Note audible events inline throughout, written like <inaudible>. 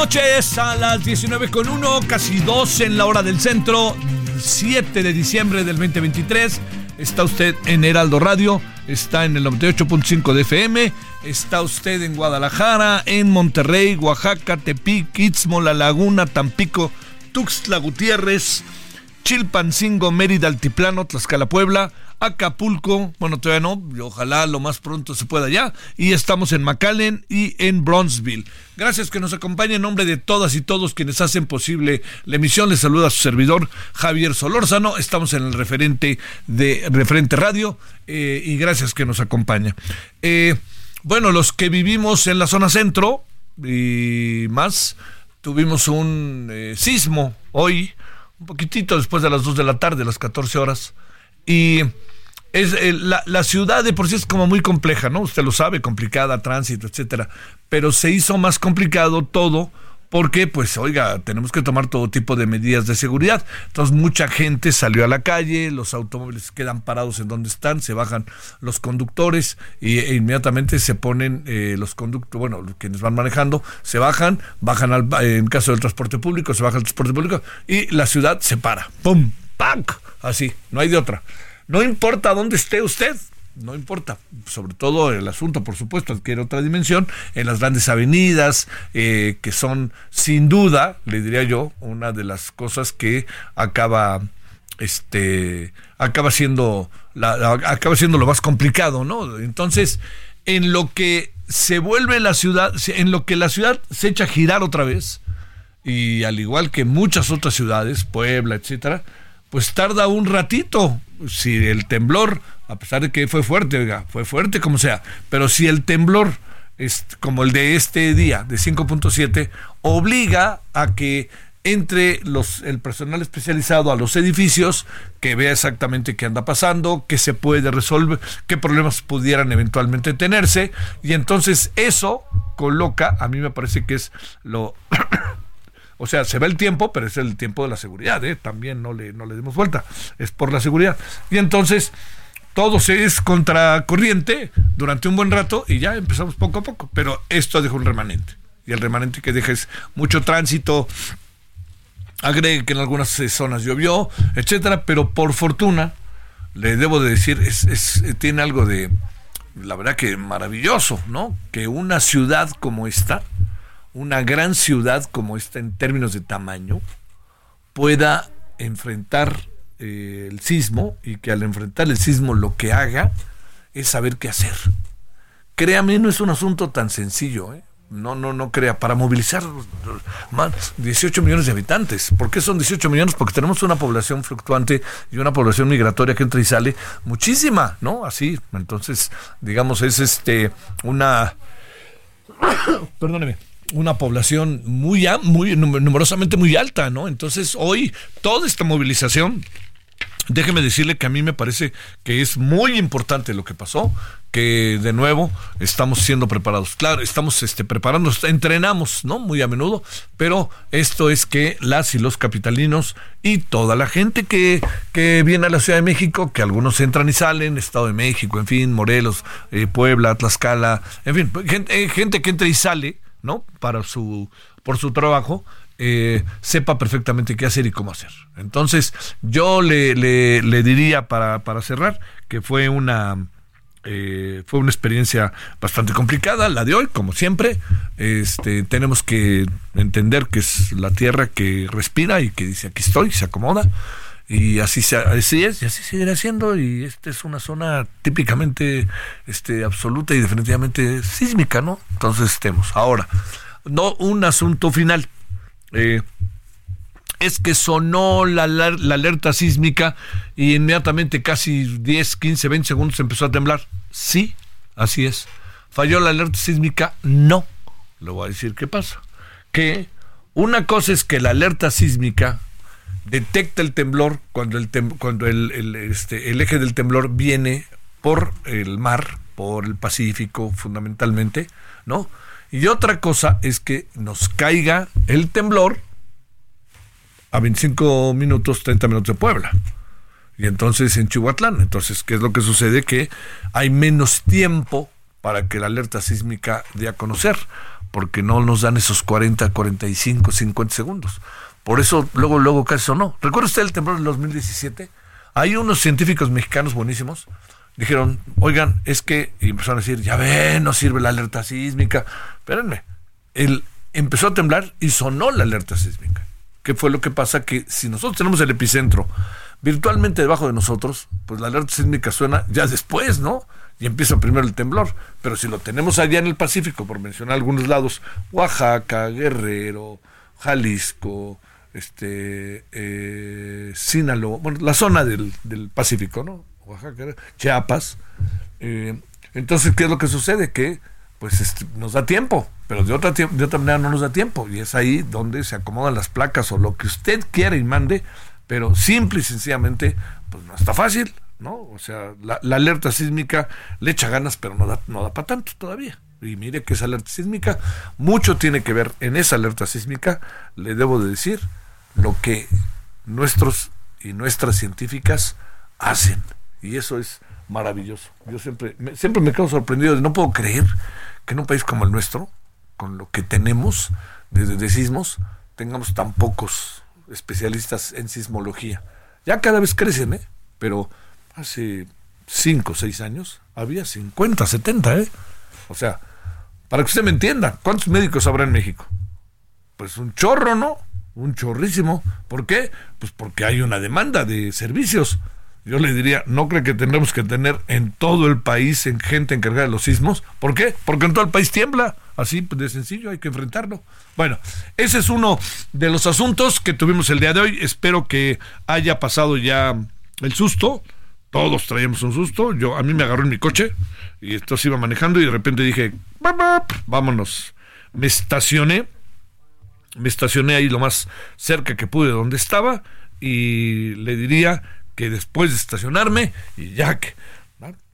Noches a las 19 con 1, casi 2 en la hora del centro, 7 de diciembre del 2023. Está usted en Heraldo Radio, está en el 98.5 de FM, está usted en Guadalajara, en Monterrey, Oaxaca, Tepic, Istmo, La Laguna, Tampico, Tuxtla Gutiérrez, Chilpancingo, Mérida, Altiplano, Tlaxcala, Puebla, Acapulco, bueno, todavía no, ojalá lo más pronto se pueda ya, y estamos en McAllen y en Bronzeville. Gracias que nos acompañe en nombre de todas y todos quienes hacen posible la emisión. Les saluda a su servidor Javier Solórzano, estamos en el referente de Referente Radio eh, y gracias que nos acompaña. Eh, bueno, los que vivimos en la zona centro y más, tuvimos un eh, sismo hoy, un poquitito después de las 2 de la tarde, las 14 horas. Y es eh, la, la, ciudad de por sí es como muy compleja, ¿no? Usted lo sabe, complicada, tránsito, etcétera. Pero se hizo más complicado todo porque, pues, oiga, tenemos que tomar todo tipo de medidas de seguridad. Entonces, mucha gente salió a la calle, los automóviles quedan parados en donde están, se bajan los conductores y, e inmediatamente se ponen eh, los conductores, bueno, quienes van manejando, se bajan, bajan al, en caso del transporte público, se baja el transporte público y la ciudad se para. ¡Pum! ¡Pac! Así, no hay de otra. No importa dónde esté usted, no importa. Sobre todo el asunto, por supuesto, adquiere otra dimensión en las grandes avenidas, eh, que son sin duda, le diría yo, una de las cosas que acaba, este, acaba siendo, acaba siendo lo más complicado, ¿no? Entonces, en lo que se vuelve la ciudad, en lo que la ciudad se echa a girar otra vez, y al igual que muchas otras ciudades, Puebla, etcétera, pues tarda un ratito. Si el temblor, a pesar de que fue fuerte, oiga, fue fuerte como sea, pero si el temblor es como el de este día, de 5.7, obliga a que entre los, el personal especializado a los edificios, que vea exactamente qué anda pasando, qué se puede resolver, qué problemas pudieran eventualmente tenerse, y entonces eso coloca, a mí me parece que es lo o sea, se ve el tiempo, pero es el tiempo de la seguridad, ¿eh? También no le, no le demos vuelta. Es por la seguridad. Y entonces, todo se es contracorriente durante un buen rato y ya empezamos poco a poco. Pero esto deja un remanente. Y el remanente que deja es mucho tránsito. Agregue que en algunas zonas llovió, etcétera, pero por fortuna, le debo de decir, es, es, tiene algo de, la verdad que maravilloso, ¿no? Que una ciudad como esta, una gran ciudad como esta en términos de tamaño pueda enfrentar eh, el sismo y que al enfrentar el sismo lo que haga es saber qué hacer. Créame, no es un asunto tan sencillo, ¿eh? no, no, no crea, para movilizar más 18 millones de habitantes. ¿Por qué son 18 millones? Porque tenemos una población fluctuante y una población migratoria que entra y sale muchísima, ¿no? Así, entonces, digamos, es este una <coughs> perdóneme, una población muy, muy numerosamente muy alta, ¿no? Entonces, hoy toda esta movilización Déjeme decirle que a mí me parece que es muy importante lo que pasó, que de nuevo estamos siendo preparados. Claro, estamos este, preparándonos, entrenamos, ¿no? Muy a menudo, pero esto es que las y los capitalinos y toda la gente que, que viene a la Ciudad de México, que algunos entran y salen, Estado de México, en fin, Morelos, eh, Puebla, Tlaxcala, en fin, gente, eh, gente que entra y sale, ¿no? Para su, por su trabajo, eh, sepa perfectamente qué hacer y cómo hacer. Entonces, yo le, le, diría para, para, cerrar que fue una, eh, fue una experiencia bastante complicada, la de hoy, como siempre. Este, tenemos que entender que es la tierra que respira y que dice aquí estoy, se acomoda. Y así, se, así es, y así seguirá siendo. Y esta es una zona típicamente este, absoluta y definitivamente sísmica, ¿no? Entonces estemos. Ahora, no un asunto final eh, es que sonó la, alerta sísmica y inmediatamente casi 10, 15, 20 segundos empezó a temblar. Sí, así es. ¿Falló la alerta sísmica? No. Le voy a decir qué pasa. Que una cosa es que la alerta sísmica detecta el temblor cuando el, cuando el, este, el eje del temblor viene por el mar, por el Pacífico fundamentalmente, ¿no? Y otra cosa es que nos caiga el temblor a 25 minutos, 30 minutos de Puebla. Y entonces en Chihuatlán. Entonces, ¿qué es lo que sucede? Que hay menos tiempo para que la alerta sísmica dé a conocer, porque no nos dan esos 40, 45, 50 segundos. Por eso luego, luego casi no. ¿Recuerda usted el temblor del 2017? Hay unos científicos mexicanos buenísimos dijeron, oigan, es que, y empezaron a decir, ya ven, no sirve la alerta sísmica. Espérenme, el, empezó a temblar y sonó la alerta sísmica. ¿Qué fue lo que pasa? Que si nosotros tenemos el epicentro virtualmente debajo de nosotros, pues la alerta sísmica suena ya después, ¿no? Y empieza primero el temblor. Pero si lo tenemos allá en el Pacífico, por mencionar algunos lados, Oaxaca, Guerrero, Jalisco, este, eh, Sinaloa, bueno, la zona del, del Pacífico, ¿no? Oaxaca, Chiapas. Eh, entonces, ¿qué es lo que sucede? Que pues este, nos da tiempo, pero de otra, de otra manera no nos da tiempo. Y es ahí donde se acomodan las placas o lo que usted quiera y mande, pero simple y sencillamente, pues no está fácil, ¿no? O sea, la, alerta sísmica le echa ganas, pero no da, no da para tanto todavía. Y mire que esa alerta sísmica, mucho tiene que ver en esa alerta sísmica, le debo de decir, lo que nuestros y nuestras científicas hacen. Y eso es maravilloso. Yo siempre me, siempre me quedo sorprendido no puedo creer que en un país como el nuestro, con lo que tenemos desde de sismos, tengamos tan pocos especialistas en sismología. Ya cada vez crecen, ¿eh? Pero hace 5 o 6 años había 50, 70, ¿eh? O sea, para que usted me entienda, ¿cuántos médicos habrá en México? Pues un chorro, ¿no? Un chorrísimo. ¿Por qué? Pues porque hay una demanda de servicios yo le diría, no creo que tendremos que tener en todo el país en gente encargada de los sismos. ¿Por qué? Porque en todo el país tiembla. Así de sencillo, hay que enfrentarlo. Bueno, ese es uno de los asuntos que tuvimos el día de hoy. Espero que haya pasado ya el susto. Todos traíamos un susto. Yo a mí me agarró en mi coche y entonces iba manejando y de repente dije, vámonos. Me estacioné. Me estacioné ahí lo más cerca que pude de donde estaba y le diría que después de estacionarme y ya que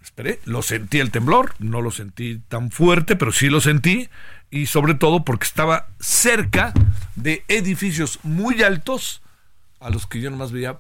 esperé, lo sentí el temblor, no lo sentí tan fuerte, pero sí lo sentí y sobre todo porque estaba cerca de edificios muy altos a los que yo nomás veía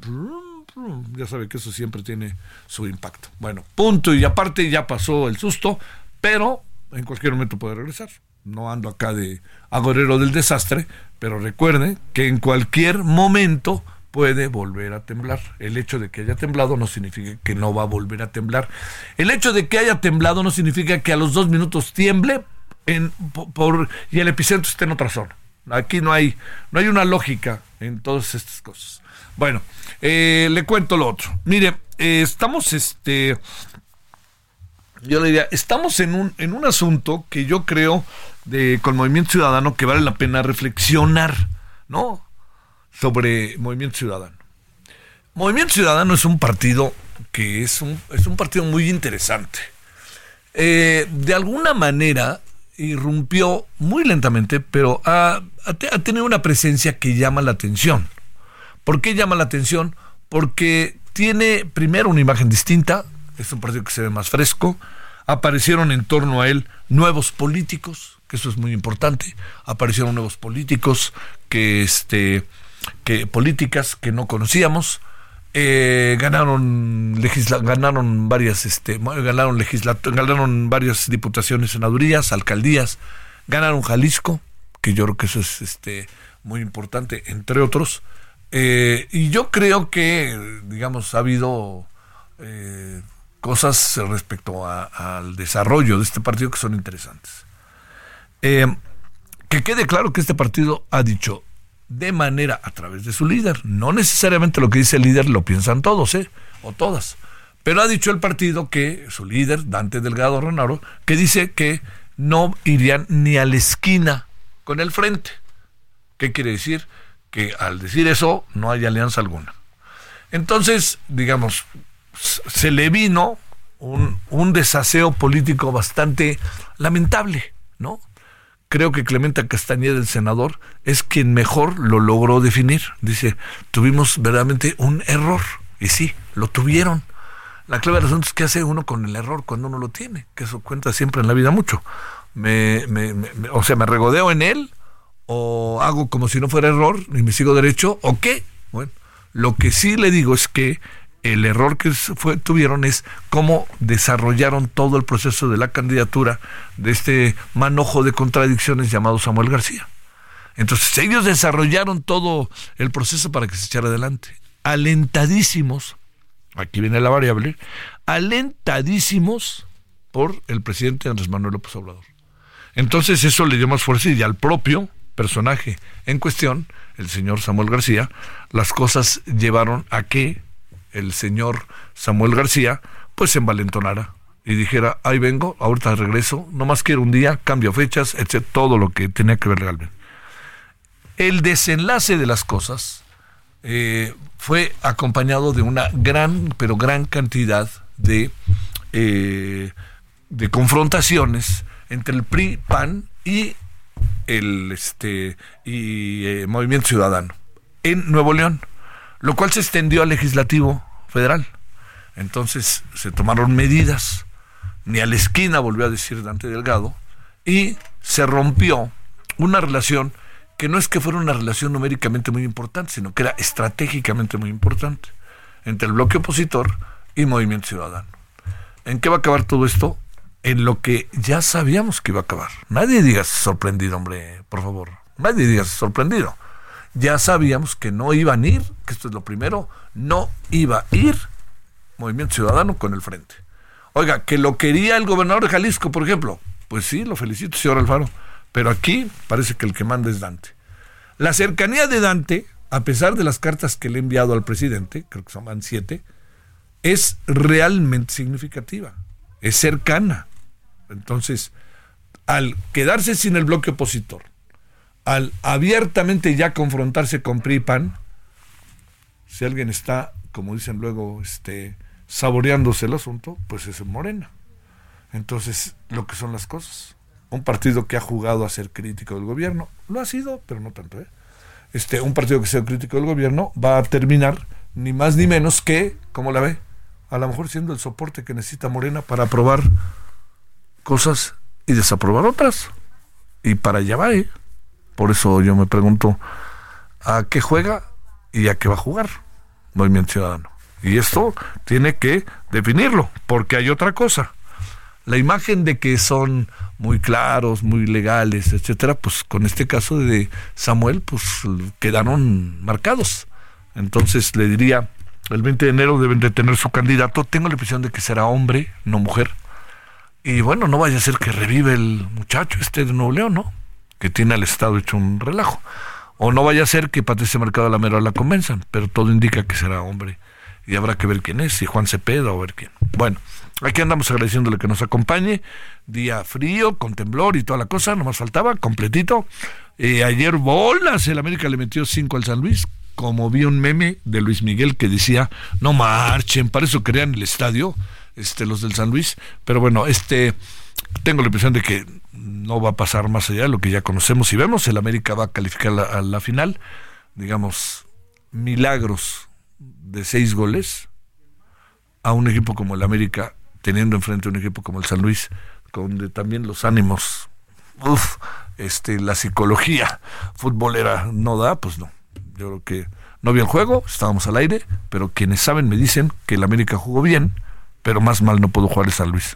ya sabe que eso siempre tiene su impacto. Bueno, punto y aparte ya pasó el susto, pero en cualquier momento puede regresar. No ando acá de agorero del desastre, pero recuerde que en cualquier momento puede volver a temblar. El hecho de que haya temblado no significa que no va a volver a temblar. El hecho de que haya temblado no significa que a los dos minutos tiemble y el epicentro esté en otra zona. Aquí no hay, no hay una lógica en todas estas cosas. Bueno, eh, le cuento lo otro. Mire, eh, estamos este yo le diría, estamos en un, en un asunto que yo creo de, con Movimiento Ciudadano que vale la pena reflexionar, ¿no? Sobre Movimiento Ciudadano. Movimiento Ciudadano es un partido que es un, es un partido muy interesante. Eh, de alguna manera irrumpió muy lentamente, pero ha, ha, tenido una presencia que llama la atención. ¿Por qué llama la atención? Porque tiene primero una imagen distinta, es un partido que se ve más fresco, aparecieron en torno a él nuevos políticos, que eso es muy importante, aparecieron nuevos políticos que este que políticas que no conocíamos, eh, ganaron legisla ganaron varias este ganaron ganaron varias diputaciones senadurías alcaldías. Ganaron Jalisco que yo creo que eso es este muy importante entre otros. Eh, y yo creo que digamos ha habido eh, cosas respecto al desarrollo de este partido que son interesantes que quede claro que este partido ha dicho de manera a través de su líder. No necesariamente lo que dice el líder lo piensan todos, ¿eh? O todas. Pero ha dicho el partido que su líder, Dante Delgado Renaro, que dice que no irían ni a la esquina con el frente. ¿Qué quiere decir? Que al decir eso no hay alianza alguna. Entonces, digamos, se le vino un, un desaseo político bastante lamentable, ¿no? creo que Clementa Castañeda, el senador, es quien mejor lo logró definir. Dice, tuvimos verdaderamente un error. Y sí, lo tuvieron. La clave del es qué hace uno con el error cuando uno lo tiene, que eso cuenta siempre en la vida mucho. Me, o sea, me regodeo en él, o hago como si no fuera error y me sigo derecho, o qué. Bueno, lo que sí le digo es que el error que tuvieron es cómo desarrollaron todo el proceso de la candidatura de este manojo de contradicciones llamado Samuel García. Entonces ellos desarrollaron todo el proceso para que se echara adelante. Alentadísimos, aquí viene la variable, alentadísimos por el presidente Andrés Manuel López Obrador. Entonces eso le dio más fuerza y al propio personaje en cuestión, el señor Samuel García, las cosas llevaron a que el señor Samuel García, pues se envalentonara y dijera, ahí vengo, ahorita regreso, nomás quiero un día, cambio fechas, etc., todo lo que tenía que ver legalmente. El desenlace de las cosas eh, fue acompañado de una gran, pero gran cantidad de, eh, de confrontaciones entre el PRI, PAN y el este y eh, Movimiento Ciudadano en Nuevo León lo cual se extendió al legislativo federal. Entonces se tomaron medidas, ni a la esquina volvió a decir Dante Delgado, y se rompió una relación que no es que fuera una relación numéricamente muy importante, sino que era estratégicamente muy importante entre el bloque opositor y Movimiento Ciudadano. ¿En qué va a acabar todo esto? En lo que ya sabíamos que iba a acabar. Nadie diga sorprendido, hombre, por favor. Nadie diga sorprendido ya sabíamos que no iban a ir, que esto es lo primero, no iba a ir Movimiento Ciudadano con el frente. Oiga, que lo quería el gobernador de Jalisco, por ejemplo. Pues sí, lo felicito, señor Alfaro. Pero aquí parece que el que manda es Dante. La cercanía de Dante, a pesar de las cartas que le he enviado al presidente, creo que son siete, es realmente significativa. Es cercana. Entonces, al quedarse sin el bloque opositor, al abiertamente ya confrontarse con PRI PAN, si alguien está, como dicen luego, este, saboreándose el asunto, pues es Morena. Entonces, lo que son las cosas. Un partido que ha jugado a ser crítico del gobierno, lo ha sido, pero no tanto, ¿eh? Este, un partido que sea crítico del gobierno va a terminar ni más ni menos que, como la ve, a lo mejor siendo el soporte que necesita Morena para aprobar cosas y desaprobar otras. Y para allá va, ¿eh? Por eso yo me pregunto a qué juega y a qué va a jugar Movimiento Ciudadano. Y esto tiene que definirlo, porque hay otra cosa. La imagen de que son muy claros, muy legales, etcétera, pues con este caso de Samuel, pues quedaron marcados. Entonces le diría, el 20 de enero deben de tener su candidato. Tengo la impresión de que será hombre, no mujer. Y bueno, no vaya a ser que revive el muchacho este de Nuevo ¿no? Que tiene al Estado hecho un relajo. O no vaya a ser que Patricia Mercado la Mera la convenzan, pero todo indica que será hombre y habrá que ver quién es, si Juan Cepeda o ver quién. Bueno, aquí andamos agradeciéndole que nos acompañe. Día frío, con temblor y toda la cosa, nomás faltaba, completito. Eh, ayer bolas, el América le metió 5 al San Luis, como vi un meme de Luis Miguel que decía, no marchen, para eso crean el estadio, este, los del San Luis, pero bueno, este, tengo la impresión de que no va a pasar más allá de lo que ya conocemos y vemos, el América va a calificar a la final, digamos, milagros de seis goles a un equipo como el América, teniendo enfrente a un equipo como el San Luis, donde también los ánimos, uff, este, la psicología futbolera no da, pues no. Yo creo que no vi el juego, estábamos al aire, pero quienes saben me dicen que el América jugó bien, pero más mal no pudo jugar el San Luis.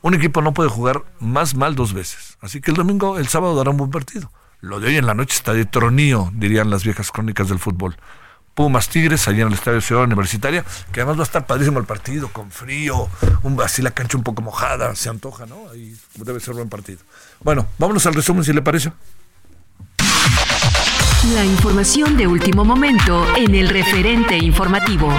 Un equipo no puede jugar más mal dos veces. Así que el domingo, el sábado dará un buen partido. Lo de hoy en la noche está de tronío, dirían las viejas crónicas del fútbol. Pumas Tigres, allá en el Estadio Ciudad Universitaria, que además va a estar padrísimo el partido, con frío, un, así la cancha un poco mojada, se antoja, ¿no? Ahí debe ser buen partido. Bueno, vámonos al resumen si le parece. La información de último momento en el referente informativo.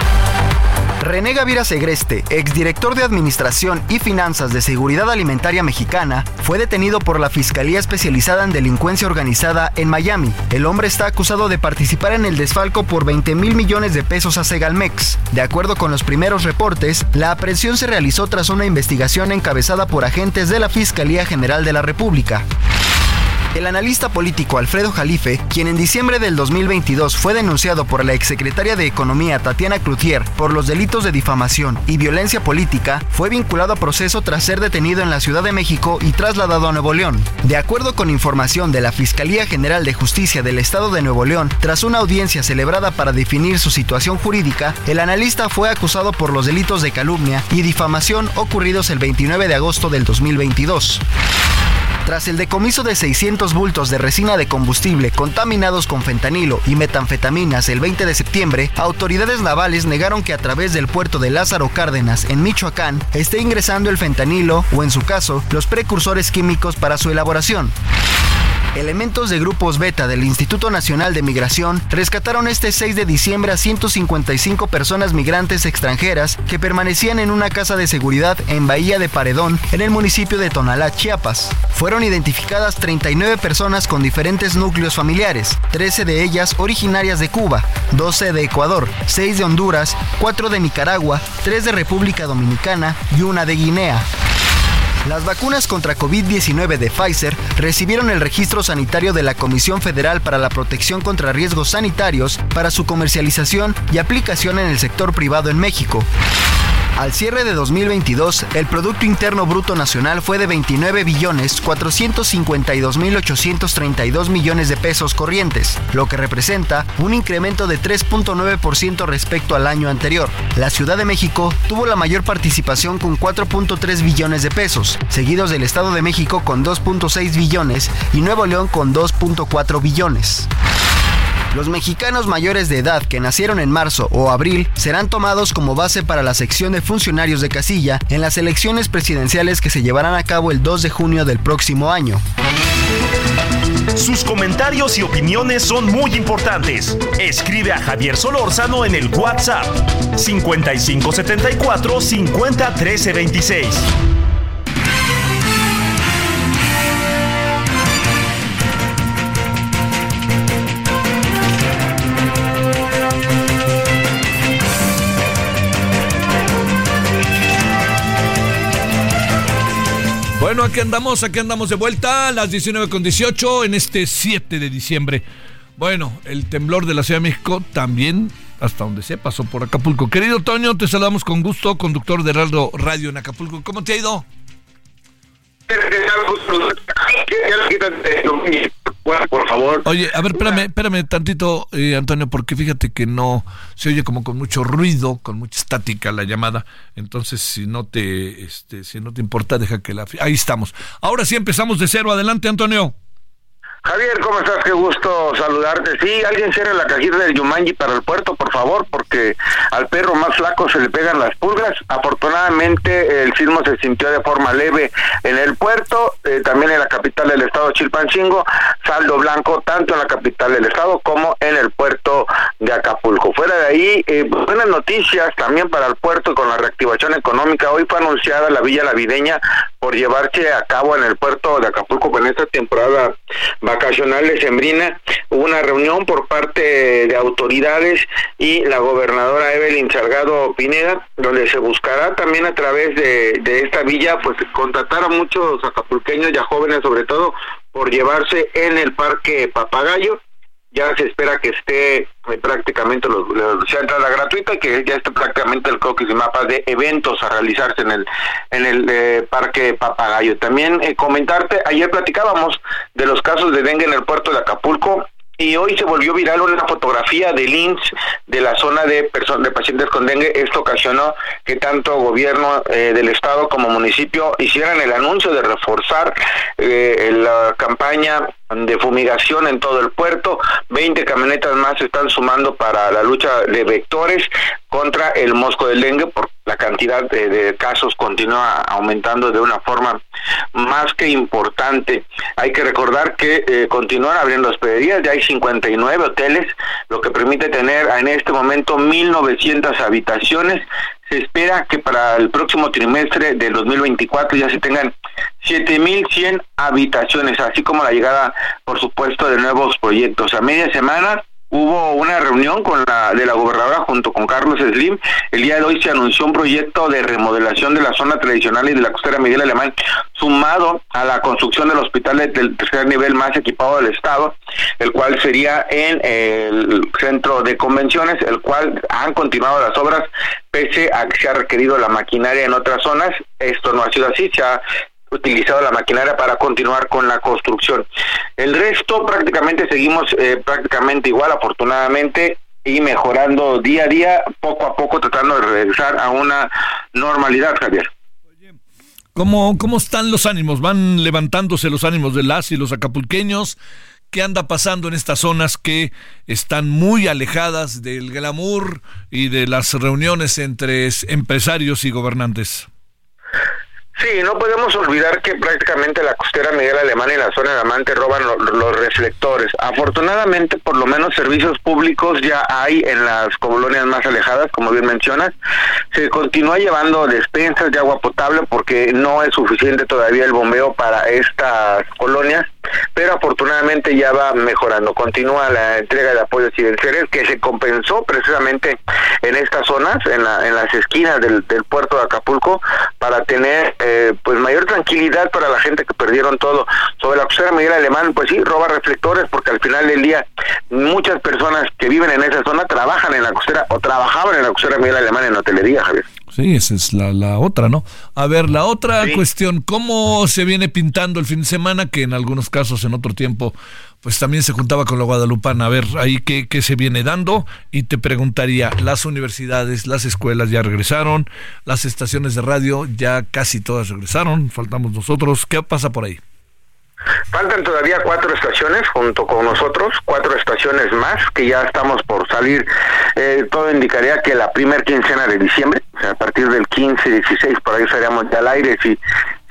René Gavira Segreste, exdirector de Administración y Finanzas de Seguridad Alimentaria Mexicana, fue detenido por la Fiscalía Especializada en Delincuencia Organizada en Miami. El hombre está acusado de participar en el desfalco por 20 mil millones de pesos a Segalmex. De acuerdo con los primeros reportes, la aprehensión se realizó tras una investigación encabezada por agentes de la Fiscalía General de la República. El analista político Alfredo Jalife, quien en diciembre del 2022 fue denunciado por la exsecretaria de Economía Tatiana Cloutier por los delitos de difamación y violencia política, fue vinculado a proceso tras ser detenido en la Ciudad de México y trasladado a Nuevo León. De acuerdo con información de la Fiscalía General de Justicia del Estado de Nuevo León, tras una audiencia celebrada para definir su situación jurídica, el analista fue acusado por los delitos de calumnia y difamación ocurridos el 29 de agosto del 2022. Tras el decomiso de 600 bultos de resina de combustible contaminados con fentanilo y metanfetaminas el 20 de septiembre, autoridades navales negaron que a través del puerto de Lázaro Cárdenas, en Michoacán, esté ingresando el fentanilo o, en su caso, los precursores químicos para su elaboración. Elementos de grupos beta del Instituto Nacional de Migración rescataron este 6 de diciembre a 155 personas migrantes extranjeras que permanecían en una casa de seguridad en Bahía de Paredón, en el municipio de Tonalá, Chiapas. Fueron identificadas 39 personas con diferentes núcleos familiares, 13 de ellas originarias de Cuba, 12 de Ecuador, 6 de Honduras, 4 de Nicaragua, 3 de República Dominicana y una de Guinea. Las vacunas contra COVID-19 de Pfizer recibieron el registro sanitario de la Comisión Federal para la Protección contra Riesgos Sanitarios para su comercialización y aplicación en el sector privado en México. Al cierre de 2022, el Producto Interno Bruto Nacional fue de 29 billones 452 mil 832 millones de pesos corrientes, lo que representa un incremento de 3.9% respecto al año anterior. La Ciudad de México tuvo la mayor participación con 4.3 billones de pesos, seguidos del Estado de México con 2.6 billones y Nuevo León con 2.4 billones. Los mexicanos mayores de edad que nacieron en marzo o abril serán tomados como base para la sección de funcionarios de casilla en las elecciones presidenciales que se llevarán a cabo el 2 de junio del próximo año. Sus comentarios y opiniones son muy importantes. Escribe a Javier Solórzano en el WhatsApp 5574 50 26. Bueno, aquí andamos, aquí andamos de vuelta a las 19 con 18 en este 7 de diciembre. Bueno, el temblor de la Ciudad de México también, hasta donde se pasó por Acapulco. Querido Toño, te saludamos con gusto, conductor de Radio en Acapulco. ¿Cómo te ha ido? Por favor. Oye, a ver, espérame, espérame tantito, eh, Antonio, porque fíjate que no se oye como con mucho ruido, con mucha estática la llamada. Entonces, si no te, este, si no te importa, deja que la. Ahí estamos. Ahora sí empezamos de cero. Adelante, Antonio. Javier, ¿cómo estás? Qué gusto saludarte. Sí, alguien cierre la cajita del Yumanji para el puerto, por favor, porque al perro más flaco se le pegan las pulgas. Afortunadamente, el sismo se sintió de forma leve en el puerto, eh, también en la capital del estado, Chilpancingo, saldo blanco tanto en la capital del estado como en el puerto de Acapulco. Fuera de ahí, eh, buenas noticias también para el puerto con la reactivación económica. Hoy fue anunciada la Villa Navideña por llevarse a cabo en el puerto de Acapulco con esta temporada vacacional de Sembrina. Hubo una reunión por parte de autoridades y la gobernadora Evelyn Salgado Pineda, donde se buscará también a través de, de esta villa, pues contratar a muchos acapulqueños y a jóvenes sobre todo por llevarse en el Parque Papagayo ya se espera que esté eh, prácticamente los, sea entrada gratuita y que ya esté prácticamente el croquis y mapas de eventos a realizarse en el en el eh, parque Papagayo. También eh, comentarte, ayer platicábamos de los casos de dengue en el puerto de Acapulco y hoy se volvió viral una fotografía de INS de la zona de de pacientes con dengue. Esto ocasionó que tanto gobierno del estado como municipio hicieran el anuncio de reforzar la campaña de fumigación en todo el puerto, 20 camionetas más se están sumando para la lucha de vectores contra el mosco del dengue, la cantidad de, casos continúa aumentando de una forma más que importante. Hay que recordar que eh, continúan abriendo hospederías, ya hay 59 hoteles, lo que permite tener en este momento 1.900 habitaciones se espera que para el próximo trimestre del 2024 ya se tengan 7.100 habitaciones, así como la llegada, por supuesto, de nuevos proyectos. A media semana hubo una reunión con la de la gobernadora junto con Carlos Slim. El día de hoy se anunció un proyecto de remodelación de la zona tradicional y de la costera Miguel Alemán, sumado a la construcción del hospital del tercer nivel más equipado del estado, el cual sería en el centro de convenciones, el cual han continuado las obras pese a que se ha requerido la maquinaria en otras zonas. Esto no ha sido así, se ha utilizado la maquinaria para continuar con la construcción. El resto prácticamente seguimos eh, prácticamente igual, afortunadamente, y mejorando día a día, poco a poco tratando de regresar a una normalidad, Javier. ¿Cómo, ¿Cómo están los ánimos? ¿Van levantándose los ánimos de las y los acapulqueños? ¿Qué anda pasando en estas zonas que están muy alejadas del glamour y de las reuniones entre empresarios y gobernantes? Sí, no podemos olvidar que prácticamente la costera Miguel Alemán y la zona de Amante roban los reflectores. Afortunadamente, por lo menos servicios públicos ya hay en las colonias más alejadas, como bien mencionas. Se continúa llevando despensas de agua potable porque no es suficiente todavía el bombeo para estas colonias pero afortunadamente ya va mejorando. Continúa la entrega de apoyos residenciales que se compensó precisamente en estas zonas, en, la, en las esquinas del, puerto de Acapulco, para tener eh, pues mayor tranquilidad para la gente que perdieron todo. Sobre la costera Miguel Alemán, pues sí, roba reflectores porque al final del día muchas personas que viven en esa zona trabajan en la costera o trabajaban en la costera Miguel Alemán en hotelería, Javier. Sí, esa es la, la otra, ¿no? A ver, la otra cuestión, ¿cómo se viene pintando el fin de semana? Que en algunos casos, en otro tiempo, pues también se juntaba con la Guadalupana. A ver, ahí qué, qué se viene dando. Y te preguntaría, las universidades, las escuelas ya regresaron, las estaciones de radio ya casi todas regresaron, faltamos nosotros. ¿Qué pasa por ahí? Faltan todavía cuatro estaciones junto con nosotros, cuatro estaciones más que ya estamos por salir. Eh, todo indicaría que la primera quincena de diciembre, o sea, a partir del 15, 16, por ahí estaríamos ya al aire si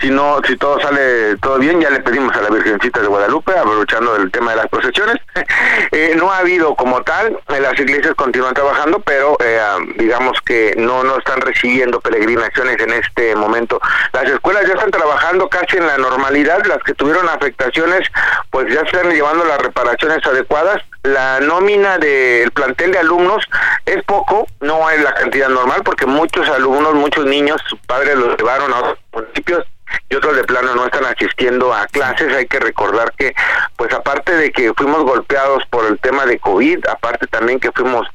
si no, si todo sale todo bien, ya le pedimos a la Virgencita de Guadalupe, aprovechando el tema de las procesiones. <laughs> Eh, no ha habido como tal, eh, las iglesias continúan trabajando, pero eh, digamos que no, no están recibiendo peregrinaciones en este momento. Las escuelas ya están trabajando casi en la normalidad, las que tuvieron afectaciones, pues ya están llevando las reparaciones adecuadas. La nómina del plantel de alumnos es poco, no es la cantidad normal, porque muchos alumnos, muchos niños, sus padres los llevaron a otros municipios y otros de plano no están asistiendo a clases. Hay que recordar que, pues aparte de que fuimos golpeados por el tema de COVID, aparte también que fuimos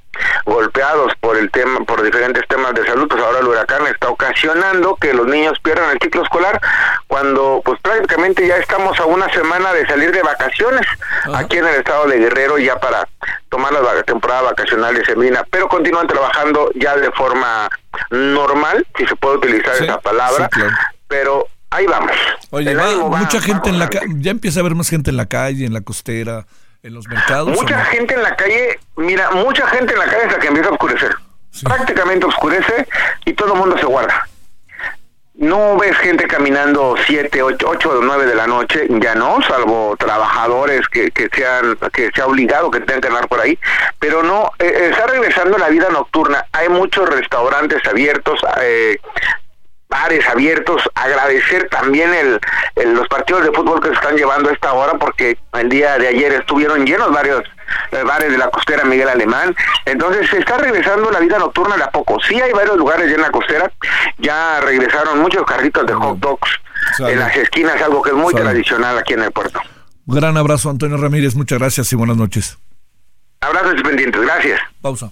golpeados por el tema por diferentes temas de salud pues ahora el huracán está ocasionando que los niños pierdan el ciclo escolar cuando pues prácticamente ya estamos a una semana de salir de vacaciones aquí en el estado de Guerrero ya para tomar la temporada vacacional de semina pero continúan trabajando ya de forma normal si se puede utilizar esa palabra pero ahí vamos. Oye, mucha gente en la calle, ya empieza a haber más gente en la calle, en la costera, en los mercados. Mucha gente en la calle, mira, mucha gente en la calle hasta que empieza a oscurecer. Prácticamente oscurece y todo el mundo se guarda. no ves gente caminando 7, 8, 8 o 9 de la noche, ya no, salvo trabajadores que, que sean que sea obligado que tengan que andar por ahí, pero no, eh, está regresando la vida nocturna, hay muchos restaurantes abiertos, eh, bares abiertos, agradecer también el, los partidos de fútbol que se están llevando a esta hora porque el día de ayer estuvieron llenos varios eh, bares de la costera Miguel Alemán, entonces se está regresando la vida nocturna de a poco, sí hay varios lugares ya en la costera, ya regresaron muchos carritos de hot dogs en las esquinas, algo que es muy tradicional aquí en el puerto. Gran abrazo Antonio Ramírez, muchas gracias y buenas noches. Abrazos pendientes, gracias. Pausa.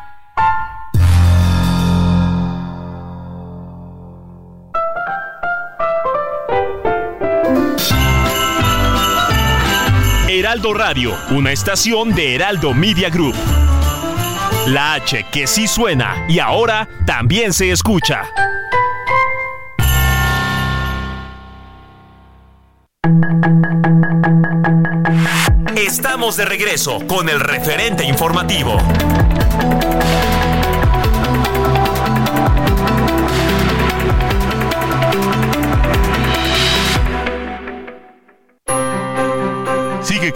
Heraldo Radio, una estación de Heraldo Media Group. La H que sí suena y ahora también se escucha. Estamos de regreso con el referente informativo.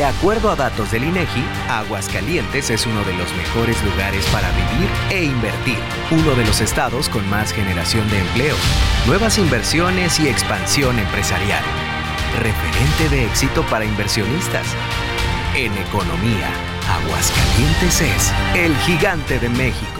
De acuerdo a datos del INEGI, Aguascalientes es uno de los mejores lugares para vivir e invertir, uno de los estados con más generación de empleo, nuevas inversiones y expansión empresarial. Referente de éxito para inversionistas. En economía, Aguascalientes es el gigante de México.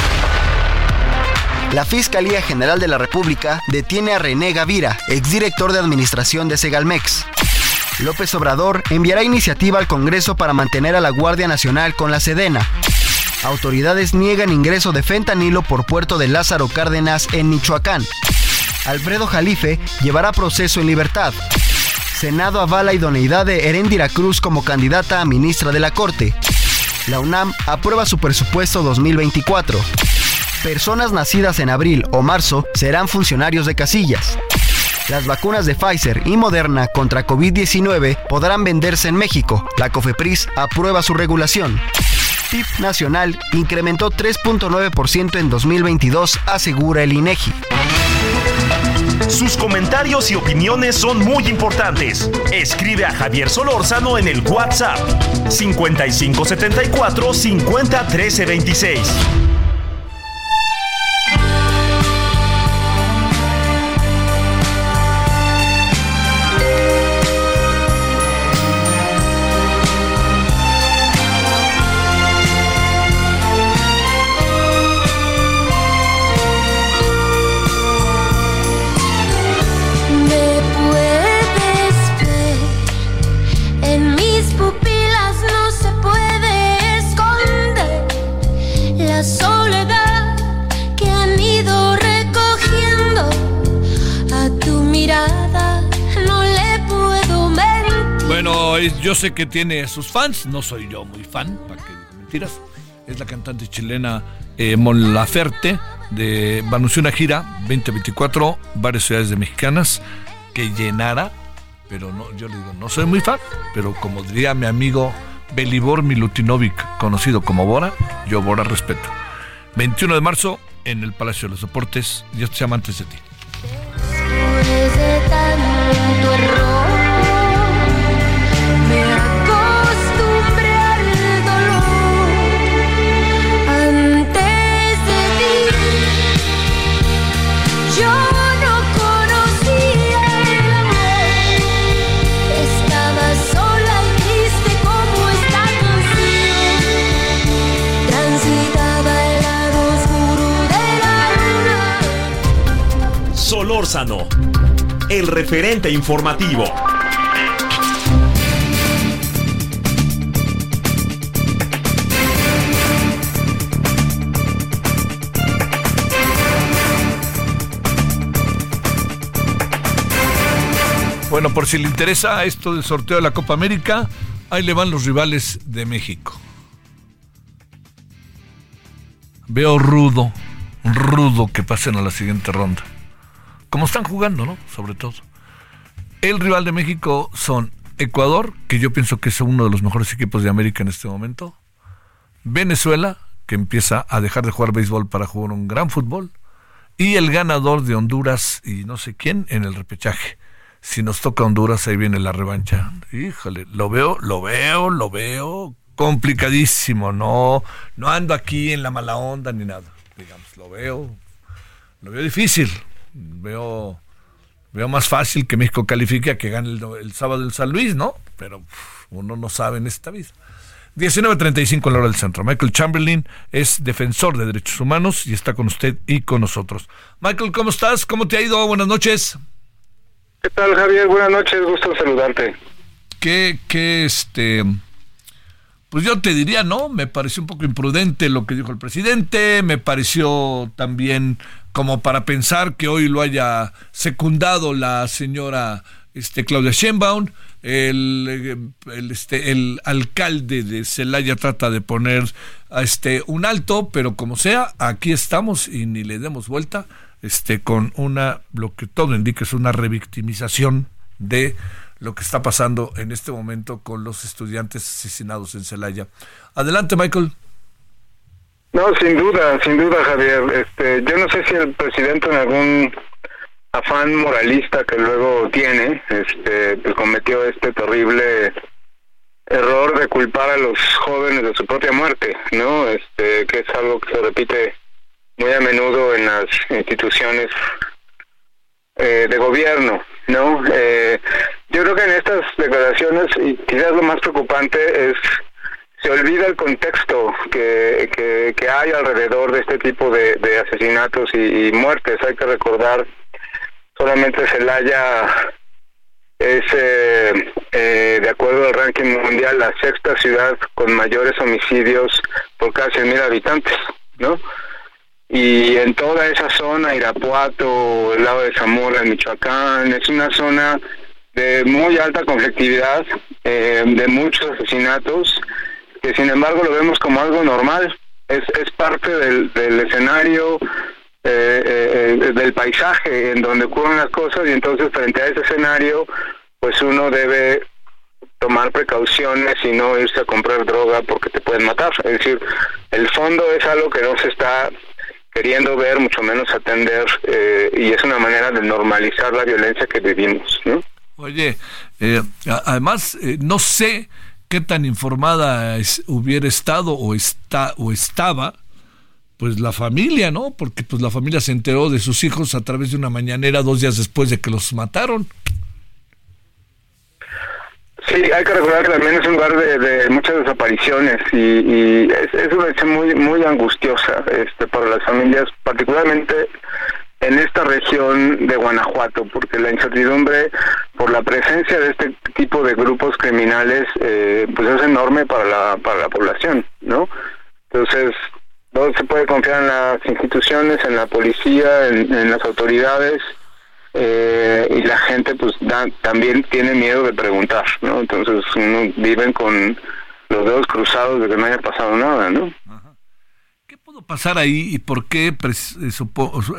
La Fiscalía General de la República detiene a René Gavira, exdirector de administración de Segalmex. López Obrador enviará iniciativa al Congreso para mantener a la Guardia Nacional con la Sedena. Autoridades niegan ingreso de fentanilo por puerto de Lázaro Cárdenas en Michoacán. Alfredo Jalife llevará proceso en libertad. Senado avala idoneidad de Herendira Cruz como candidata a ministra de la Corte. La UNAM aprueba su presupuesto 2024 personas nacidas en abril o marzo serán funcionarios de casillas. Las vacunas de Pfizer y Moderna contra COVID-19 podrán venderse en México. La COFEPRIS aprueba su regulación. PIB nacional incrementó 3.9% en 2022, asegura el INEGI. Sus comentarios y opiniones son muy importantes. Escribe a Javier Solórzano en el WhatsApp 5574 501326. yo sé que tiene sus fans, no soy yo muy fan, para que mentiras. Es la cantante chilena eh, Mon Laferte, de anunció una gira 2024, varias ciudades de mexicanas, que llenara, pero no, yo le digo, no soy muy fan, pero como diría mi amigo Belibor Milutinovic, conocido como Bora, yo Bora respeto. 21 de marzo en el Palacio de los Deportes, Dios te llama antes de ti. El referente informativo. Bueno, por si le interesa esto del sorteo de la Copa América, ahí le van los rivales de México. Veo rudo, rudo que pasen a la siguiente ronda. Como están jugando, ¿no? Sobre todo. El rival de México son Ecuador, que yo pienso que es uno de los mejores equipos de América en este momento. Venezuela, que empieza a dejar de jugar béisbol para jugar un gran fútbol. Y el ganador de Honduras y no sé quién en el repechaje si nos toca Honduras, ahí viene la revancha. Híjole, lo veo, lo veo, lo veo complicadísimo. No, no ando aquí en la mala onda ni nada. Digamos, lo veo, lo veo difícil. Veo, veo más fácil que México califique a que gane el, sábado el San Luis, ¿no? Pero uno no sabe en esta vida. 19.35 en la hora del centro. Michael Chamberlain es defensor de derechos humanos y está con usted y con nosotros. Michael, ¿cómo estás? ¿Cómo te ha ido? Buenas noches. ¿Qué tal, Javier? Buenas noches, gusto saludarte. ¿Qué, qué, este... Pues yo te diría, no, me pareció un poco imprudente lo que dijo el presidente, me pareció también como para pensar que hoy lo haya secundado la señora este, Claudia Sheinbaum, el, el, este, el alcalde de Celaya trata de poner este, un alto, pero como sea, aquí estamos y ni le demos vuelta este, con una, lo que todo indica es una revictimización de lo que está pasando en este momento con los estudiantes asesinados en Celaya. Adelante, Michael. No, sin duda, sin duda, Javier. Este, yo no sé si el presidente en algún afán moralista que luego tiene, este, pues cometió este terrible error de culpar a los jóvenes de su propia muerte, ¿no? Este, que es algo que se repite muy a menudo en las instituciones eh, de gobierno, ¿no? Eh, yo creo que en estas declaraciones, y quizás lo más preocupante es se olvida el contexto que, que, hay alrededor de este tipo de, asesinatos y, muertes. Hay que recordar, solamente Celaya es, eh, de acuerdo al ranking mundial, la sexta ciudad con mayores homicidios por cada 100.000 habitantes, ¿no? y en toda esa zona, Irapuato, el lado de Zamora, Michoacán, es una zona de muy alta conflictividad, eh, de muchos asesinatos, que sin embargo lo vemos como algo normal, es, es parte del, del escenario, eh, eh, del paisaje en donde ocurren las cosas y entonces frente a ese escenario pues uno debe tomar precauciones y no irse a comprar droga porque te pueden matar. Es decir, el fondo es algo que no se está queriendo ver, mucho menos atender, eh, y es una manera de normalizar la violencia que vivimos. ¿no? Oye, eh, además, eh, no sé qué tan informada hubiera estado o está o estaba pues la familia, ¿no? Porque pues la familia se enteró de sus hijos a través de una mañanera dos días después de que los mataron. Sí, hay que recordar que también es un lugar de, muchas desapariciones y, es, una situación muy muy angustiosa este para las familias, particularmente en esta región de Guanajuato, porque la incertidumbre por la presencia de este tipo de grupos criminales eh, pues es enorme para la para la población, ¿no? Entonces no se puede confiar en las instituciones, en la policía, en las autoridades eh, y la gente pues también tiene miedo de preguntar, ¿no? Entonces uno viven con los dedos cruzados de que no haya pasado nada, ¿no? ¿Qué pudo pasar ahí y por qué, eh,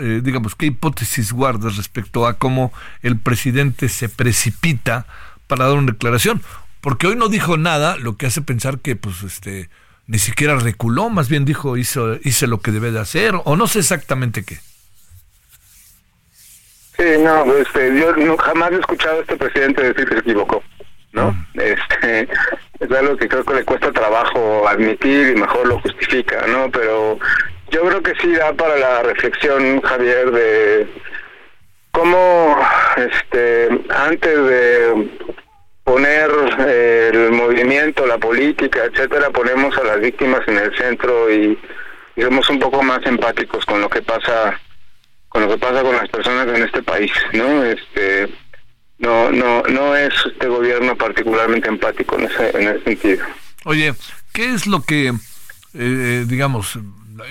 eh, digamos, qué hipótesis guardas respecto a cómo el presidente se precipita para dar una declaración? Porque hoy no dijo nada, lo que hace pensar que, pues, este, ni siquiera reculó, más bien dijo, hizo, hice lo que debe de hacer, o no sé exactamente qué. Sí, no, este, yo no, jamás he escuchado a este presidente decir que se equivocó, ¿no? Mm. Este, <laughs> es algo que creo que le cuesta trabajo admitir y mejor lo justifica, ¿no? Pero yo creo que sí da para la reflexión, Javier, de cómo, este, antes de poner el movimiento, la política, etcétera, ponemos a las víctimas en el centro y, y somos un poco más empáticos con lo que pasa con lo que pasa con las personas en este país, ¿no? Este no no no es este gobierno particularmente empático en ese, en ese sentido. Oye, ¿qué es lo que eh, digamos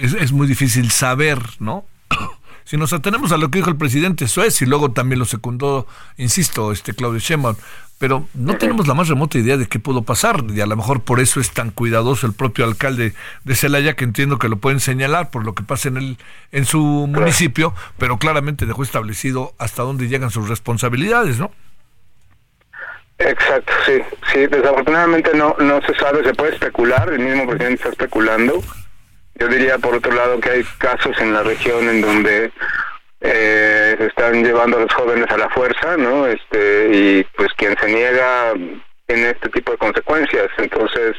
es, es muy difícil saber, ¿no? <clears throat> Si nos atenemos a lo que dijo el presidente Suez y luego también lo secundó, insisto, este Claudio Sheinbaum, pero no tenemos la más remota idea de qué pudo pasar y a lo mejor por eso es tan cuidadoso el propio alcalde de Celaya que entiendo que lo pueden señalar por lo que pasa en el en su municipio, pero claramente dejó establecido hasta dónde llegan sus responsabilidades, ¿no? Exacto, sí, sí, desafortunadamente no no se sabe, se puede especular, el mismo presidente está especulando yo diría, por otro lado, que hay casos en la región en donde eh, se están llevando a los jóvenes a la fuerza, ¿no? Este, y pues quien se niega tiene este tipo de consecuencias. Entonces,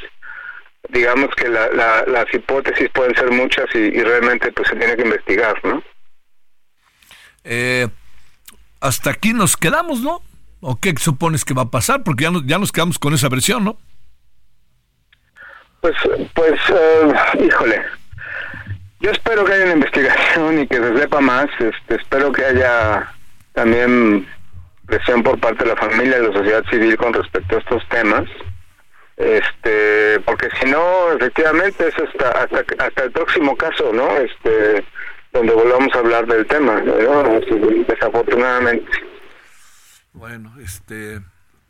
digamos que la, las hipótesis pueden ser muchas y, realmente pues se tiene que investigar, ¿no? Eh, hasta aquí nos quedamos, ¿no? ¿O qué supones que va a pasar? Porque ya, ya nos quedamos con esa versión, ¿no? Pues, pues, eh, híjole, yo espero que haya una investigación y que se sepa más. Este, espero que haya también presión por parte de la familia y la sociedad civil con respecto a estos temas. Este, porque si no, efectivamente es hasta, hasta hasta el próximo caso, ¿no? Este, donde volvamos a hablar del tema, desafortunadamente. Bueno, este,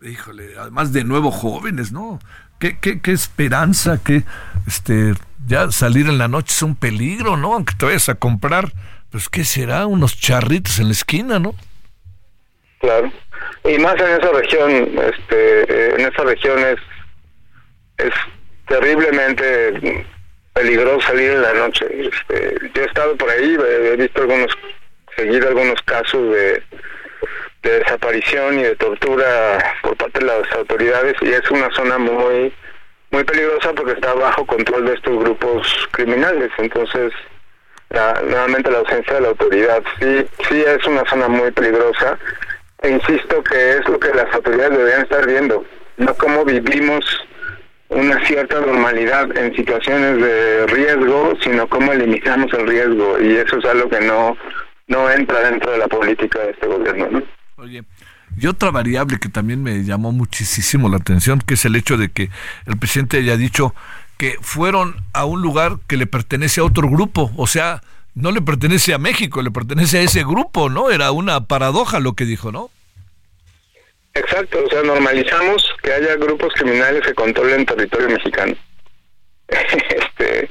híjole, además de nuevo jóvenes, ¿no? Qué, qué, qué esperanza, qué, este, ya salir en la noche es un peligro, ¿no? Aunque te vayas a comprar, pues ¿qué será? Unos charritos en la esquina, ¿no? Claro. Y más en esa región, este, en esa región es, es terriblemente peligroso salir en la noche. Este, yo he estado por ahí, he visto algunos, seguido algunos casos de, de desaparición y de tortura por parte de las autoridades y es una zona muy muy peligrosa porque está bajo control de estos grupos criminales. Entonces, nuevamente la ausencia de la autoridad. Sí, sí es una zona muy peligrosa. E insisto que es lo que las autoridades deberían estar viendo, no cómo vivimos una cierta normalidad en situaciones de riesgo, sino cómo eliminamos el riesgo. Y eso es algo que no, no entra dentro de la política de este gobierno. ¿no? Oye, y otra variable que también me llamó muchísimo la atención, que es el hecho de que el presidente haya dicho que fueron a un lugar que le pertenece a otro grupo, o sea, no le pertenece a México, le pertenece a ese grupo, ¿no? Era una paradoja lo que dijo, ¿no? Exacto, o sea, normalizamos que haya grupos criminales que controlen territorio mexicano. <laughs> este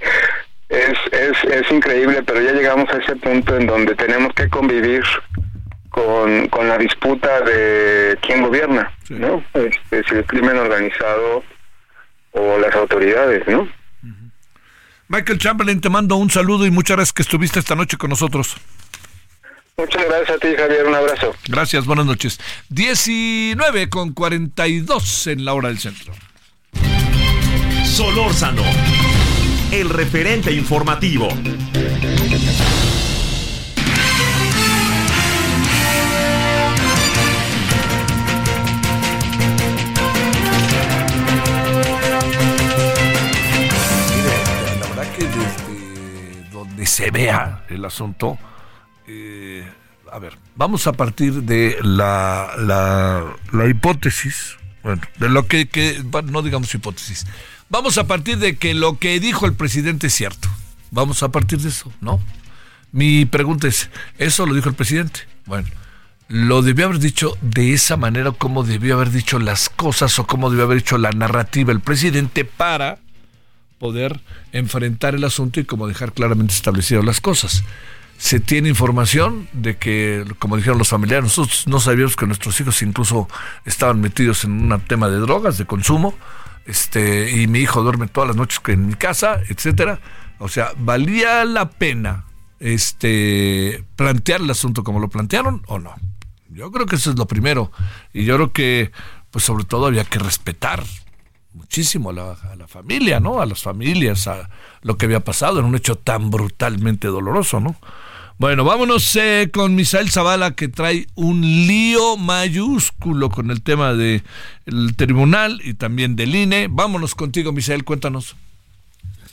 es, es, es increíble, pero ya llegamos a ese punto en donde tenemos que convivir con, con la disputa de quién gobierna, ¿no? Este, si el crimen organizado o las autoridades, ¿no? Michael Chamberlain, te mando un saludo y muchas gracias que estuviste esta noche con nosotros. Muchas gracias a ti, Javier. Un abrazo. Gracias, buenas noches. 19 con 42 en la hora del centro. Solórzano, el referente informativo. Se vea el asunto. Eh, a ver, vamos a partir de la, la, hipótesis, bueno, de lo que, que, no digamos hipótesis, vamos a partir de que lo que dijo el presidente es cierto. Vamos a partir de eso, ¿no? Mi pregunta es, ¿eso lo dijo el presidente? Bueno, lo debió haber dicho de esa manera, como debió haber dicho las cosas o como debió haber dicho la narrativa el presidente para poder enfrentar el asunto y como dejar claramente establecidas las cosas. Se tiene información de que, como dijeron los familiares, nosotros no sabíamos que nuestros hijos incluso estaban metidos en un tema de drogas, de consumo, este, y mi hijo duerme todas las noches en mi casa, etcétera. O sea, valía la pena este plantear el asunto como lo plantearon o no. Yo creo que eso es lo primero. Y yo creo que, pues sobre todo había que respetar muchísimo a la, familia, ¿no? A las familias, a lo que había pasado en un hecho tan brutalmente doloroso, ¿no? Bueno, vámonos eh, con Misael Zavala que trae un lío mayúsculo con el tema del tribunal y también del INE. Vámonos contigo, Misael, cuéntanos.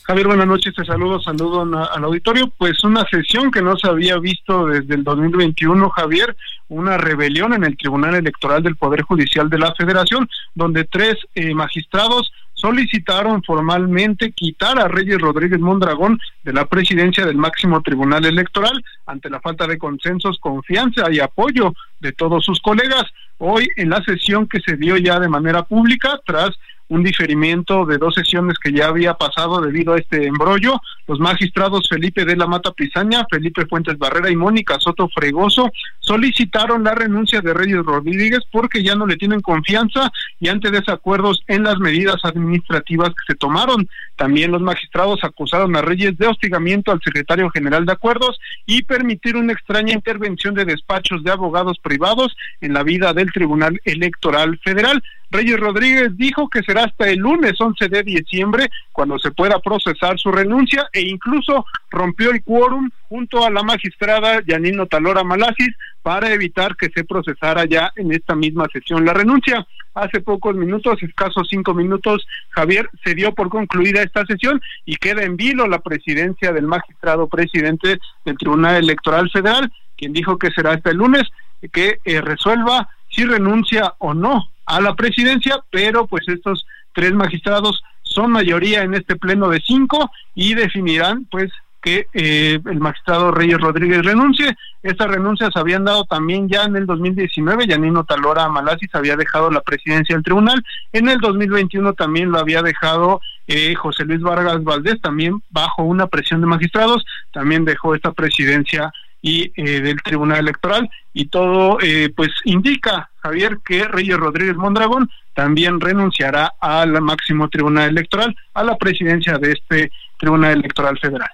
Javier, buenas noches, te saludo, saludo al auditorio. Pues una sesión que no se había visto desde el 2021, Javier, una rebelión en el Tribunal Electoral del Poder Judicial de la Federación, donde tres eh, magistrados solicitaron formalmente quitar a Reyes Rodríguez Mondragón de la presidencia del máximo tribunal electoral ante la falta de consensos, confianza y apoyo de todos sus colegas. Hoy en la sesión que se dio ya de manera pública, tras un diferimiento de dos sesiones que ya había pasado debido a este embrollo. Los magistrados Felipe de la Mata Pizaña, Felipe Fuentes Barrera y Mónica Soto Fregoso solicitaron la renuncia de Reyes Rodríguez porque ya no le tienen confianza y ante desacuerdos en las medidas administrativas que se tomaron. También los magistrados acusaron a Reyes de hostigamiento al secretario general de acuerdos y permitir una extraña intervención de despachos de abogados privados en la vida del Tribunal Electoral Federal. Reyes Rodríguez dijo que será hasta el lunes 11 de diciembre cuando se pueda procesar su renuncia e incluso rompió el quórum junto a la magistrada Yanino Talora Malasis para evitar que se procesara ya en esta misma sesión la renuncia. Hace pocos minutos, escasos cinco minutos, Javier se dio por concluida esta sesión y queda en vilo la presidencia del magistrado presidente del Tribunal Electoral Federal, quien dijo que será hasta el lunes que eh, resuelva si renuncia o no a la presidencia, pero pues estos tres magistrados son mayoría en este pleno de cinco y definirán pues que eh, el magistrado Reyes Rodríguez renuncie. Estas renuncias habían dado también ya en el 2019, Yanino Talora Malasis había dejado la presidencia del tribunal, en el 2021 también lo había dejado eh, José Luis Vargas Valdés, también bajo una presión de magistrados, también dejó esta presidencia y eh, del Tribunal Electoral y todo eh, pues indica Javier que Reyes Rodríguez Mondragón también renunciará al máximo Tribunal Electoral a la presidencia de este Tribunal Electoral Federal.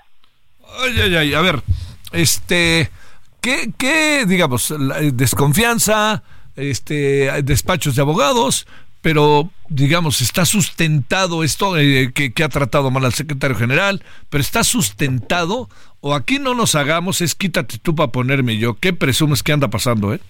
Ay, ay, ay, a ver, este ¿qué, qué digamos desconfianza, este despachos de abogados, pero digamos, está sustentado esto eh, que, ha tratado mal al secretario general, pero está sustentado o aquí no nos hagamos es quítate tú para ponerme yo. ¿Qué presumes que anda pasando, eh?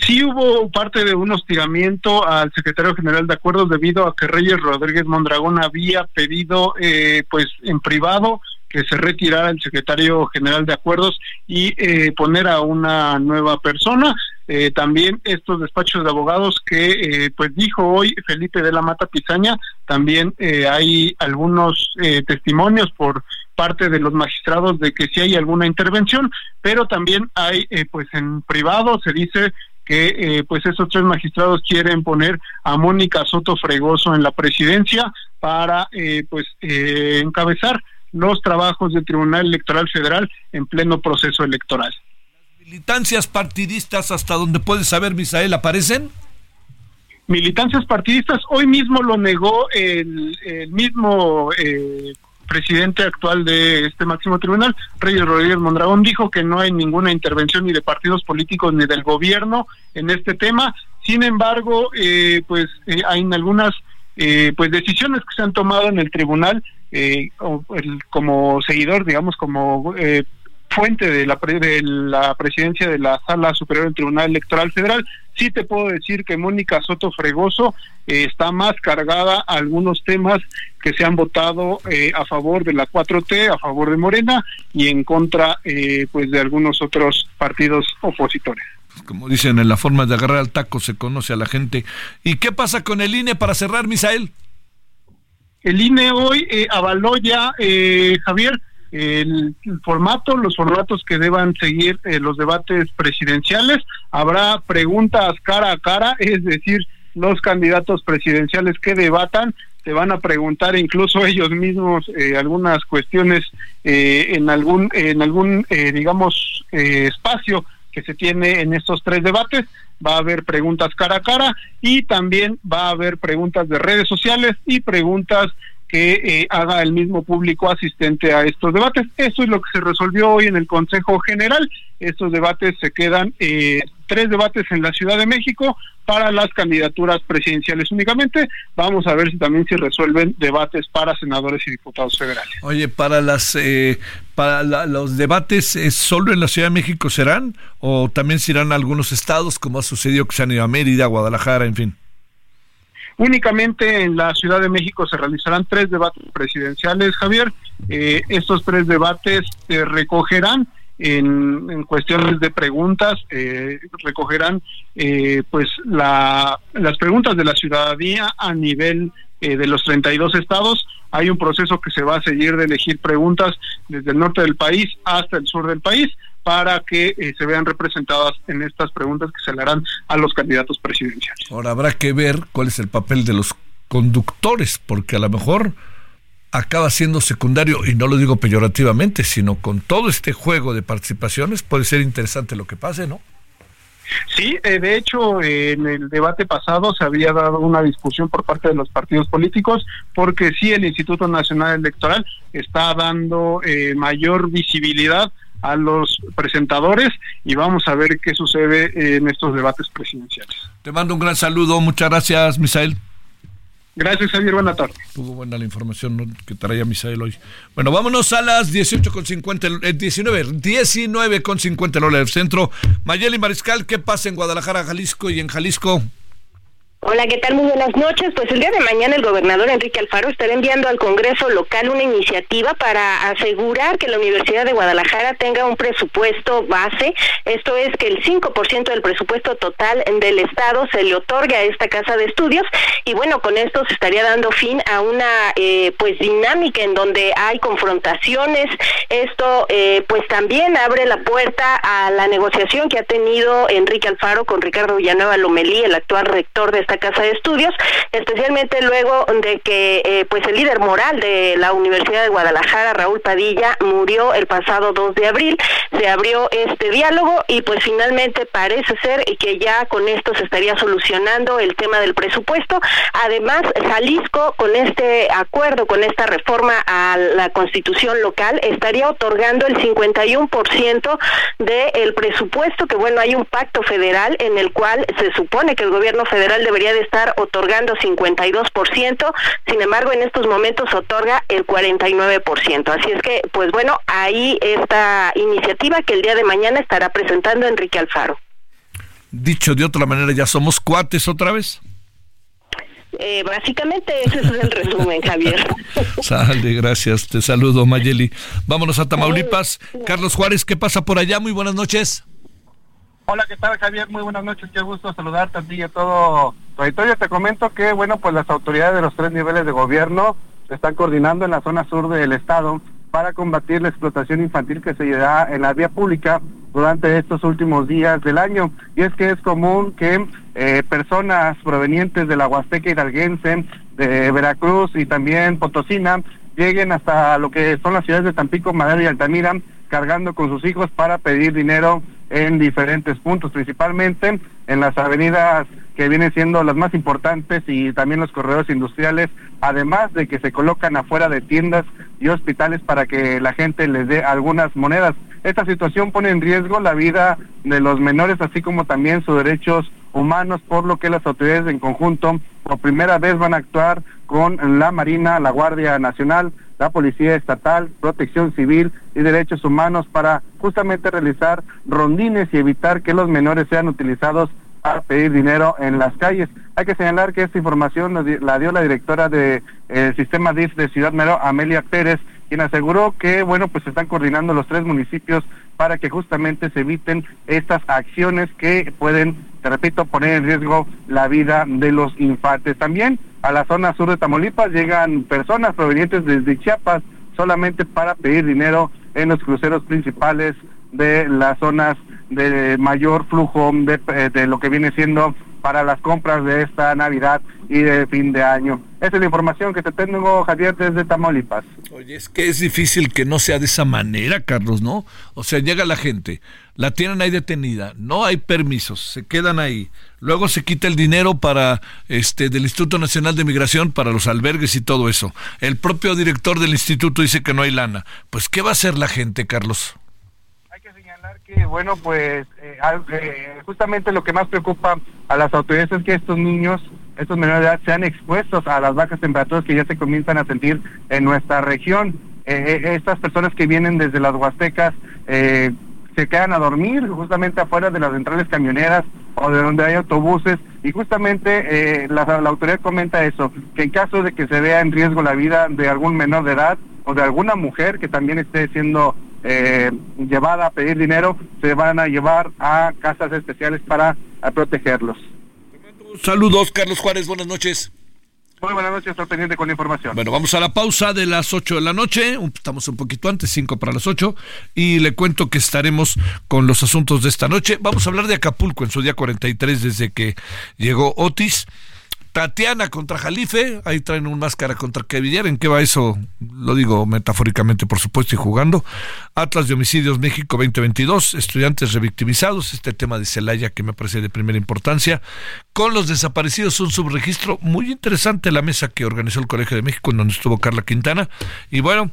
Sí hubo parte de un hostigamiento al secretario general de acuerdos debido a que Reyes Rodríguez Mondragón había pedido, eh, pues en privado, que se retirara el secretario general de acuerdos y eh, poner a una nueva persona. Eh, también estos despachos de abogados que eh, pues dijo hoy Felipe de la Mata Pizaña, también hay algunos testimonios por parte de los magistrados de que si hay alguna intervención, pero también hay pues en privado se dice que pues esos tres magistrados quieren poner a Mónica Soto Fregoso en la presidencia para pues encabezar los trabajos del Tribunal Electoral Federal en pleno proceso electoral. ¿Las militancias partidistas hasta donde puedes saber, Misael, aparecen? Militancias partidistas, hoy mismo lo negó el, mismo eh, presidente actual de este máximo tribunal, Reyes Rodríguez Mondragón, dijo que no hay ninguna intervención ni de partidos políticos ni del gobierno en este tema. Sin embargo, eh, pues eh, hay algunas pues decisiones que se han tomado en el tribunal eh, como seguidor, digamos, como eh, fuente de la, de la presidencia de la Sala Superior del Tribunal Electoral Federal, sí te puedo decir que Mónica Soto Fregoso eh, está más cargada a algunos temas que se han votado a favor de la 4T, a favor de Morena y en contra pues de algunos otros partidos opositores. Como dicen, en la forma de agarrar al taco se conoce a la gente. ¿Y qué pasa con el INE para cerrar, Misael? El INE hoy eh, avaló ya, eh, Javier, el, formato, los formatos que deban seguir eh, los debates presidenciales. Habrá preguntas cara a cara, <laughs> es decir, los candidatos presidenciales que debatan te van a preguntar incluso <laughs> ellos mismos algunas cuestiones en algún en algún digamos espacio que se tiene en estos tres debates va a haber preguntas cara a cara y también va a haber preguntas de redes sociales y preguntas que eh, haga el mismo público asistente a estos debates. Eso es lo que se resolvió hoy en el Consejo General. Estos debates se quedan, eh, tres debates en la Ciudad de México para las candidaturas presidenciales únicamente. Vamos a ver si también se resuelven debates para senadores y diputados federales. Oye, para las eh, para los debates solo en la Ciudad de México serán o también se irán a algunos estados como ha sucedido que se han ido a Mérida, Guadalajara, en fin. Únicamente en la Ciudad de México se realizarán tres debates presidenciales, Javier. Eh, estos tres debates se recogerán en, cuestiones de preguntas, eh, recogerán eh, pues la, las preguntas de la ciudadanía a nivel de los 32 estados. Hay un proceso que se va a seguir de elegir preguntas desde el norte del país hasta el sur del país para que eh, se vean representadas en estas preguntas que se le harán a los candidatos presidenciales. Ahora habrá que ver cuál es el papel de los conductores, porque a lo mejor acaba siendo secundario, y no lo digo peyorativamente, sino con todo este juego de participaciones puede ser interesante lo que pase, ¿no? Sí, eh, de hecho, en el debate pasado se había dado una discusión por parte de los partidos políticos, porque sí, el Instituto Nacional Electoral está dando eh, mayor visibilidad a los presentadores y vamos a ver qué sucede en estos debates presidenciales. Te mando un gran saludo, muchas gracias, Misael. Gracias, Javier. Buena tarde. Estuvo buena la información que traía Misael hoy. Bueno, vámonos a las 18.50, eh, 19, 19.50 el hora del centro. Mayeli Mariscal, ¿qué pasa en Guadalajara, Jalisco y en Jalisco? Hola, ¿qué tal? Muy buenas noches. Pues el día de mañana el gobernador Enrique Alfaro estará enviando al Congreso local una iniciativa para asegurar que la Universidad de Guadalajara tenga un presupuesto base. Esto es que el 5% del presupuesto total del Estado se le otorgue a esta casa de estudios. Y bueno, con esto se estaría dando fin a una eh, pues dinámica en donde hay confrontaciones. Esto eh, pues también abre la puerta a la negociación que ha tenido Enrique Alfaro con Ricardo Villanueva Lomelí, el actual rector de esta casa de estudios, especialmente luego de que eh, pues el líder moral de la Universidad de Guadalajara, Raúl Padilla, murió el pasado 2 de abril. Se abrió este diálogo y pues finalmente parece ser que ya con esto se estaría solucionando el tema del presupuesto. Además, Jalisco con este acuerdo, con esta reforma a la constitución local, estaría otorgando el 51% del presupuesto, que bueno, hay un pacto federal en el cual se supone que el gobierno federal debe debería de estar otorgando 52%, sin embargo en estos momentos otorga el 49%. Así es que, pues bueno, ahí esta iniciativa que el día de mañana estará presentando Enrique Alfaro. Dicho de otra manera, ¿ya somos cuates otra vez? Eh, básicamente ese es el resumen, Javier. <laughs> Sale, gracias. Te saludo, Mayeli. Vámonos a Tamaulipas. Carlos Juárez, ¿qué pasa por allá? Muy buenas noches. Hola, ¿qué tal Javier? Muy buenas noches, qué gusto saludarte a ti y a todo auditorio. Te comento que, bueno, pues las autoridades de los tres niveles de gobierno se están coordinando en la zona sur del estado para combatir la explotación infantil que se da en la vía pública durante estos últimos días del año. Y es que es común que eh, personas provenientes de la Huasteca Hidalguense, de Veracruz y también Potosina lleguen hasta lo que son las ciudades de Tampico, Madero y Altamira cargando con sus hijos para pedir dinero en diferentes puntos, principalmente en las avenidas que vienen siendo las más importantes y también los corredores industriales, además de que se colocan afuera de tiendas y hospitales para que la gente les dé algunas monedas. Esta situación pone en riesgo la vida de los menores, así como también sus derechos humanos, por lo que las autoridades en conjunto por primera vez van a actuar con la Marina, la Guardia Nacional, la Policía Estatal, Protección Civil y Derechos Humanos para justamente realizar rondines y evitar que los menores sean utilizados pedir dinero en las calles. Hay que señalar que esta información la dio la directora del de, sistema DIF de Ciudad Mero, Amelia Pérez, quien aseguró que, bueno, pues se están coordinando los tres municipios para que justamente se eviten estas acciones que pueden, te repito, poner en riesgo la vida de los infantes. También a la zona sur de Tamaulipas llegan personas provenientes desde Chiapas solamente para pedir dinero en los cruceros principales de las zonas de mayor flujo de, eh, de lo que viene siendo para las compras de esta Navidad y de fin de año. Esa es la información que te tengo, Javier, desde Tamaulipas. Oye, es que es difícil que no sea de esa manera, Carlos, ¿no? O sea, llega la gente, la tienen ahí detenida, no hay permisos, se quedan ahí. Luego se quita el dinero para este del Instituto Nacional de Migración para los albergues y todo eso. El propio director del instituto dice que no hay lana. Pues ¿qué va a hacer la gente, Carlos? Bueno, pues eh, eh, justamente lo que más preocupa a las autoridades es que estos niños, estos menores de edad, sean expuestos a las bajas temperaturas que ya se comienzan a sentir en nuestra región. Eh, estas personas que vienen desde las Huastecas se quedan a dormir justamente afuera de las centrales camioneras o de donde hay autobuses y justamente la, la, autoridad comenta eso, que en caso de que se vea en riesgo la vida de algún menor de edad o de alguna mujer que también esté siendo eh, llevada a pedir dinero, se van a llevar a casas especiales para protegerlos. Saludos, Carlos Juárez, buenas noches. Muy buenas noches, estoy pendiente con la información. Bueno, vamos a la pausa de las 8 de la noche, estamos un poquito antes, 5 para las 8, y le cuento que estaremos con los asuntos de esta noche. Vamos a hablar de Acapulco en su día 43 desde que llegó Otis. Tatiana contra Jalife, ahí traen un máscara contra Kevin ¿En qué va eso? Lo digo metafóricamente, por supuesto, y jugando. Atlas de Homicidios México 2022, estudiantes revictimizados, este tema de Celaya que me parece de primera importancia. Con los desaparecidos, un subregistro muy interesante, la mesa que organizó el Colegio de México, en donde estuvo Carla Quintana. Y bueno,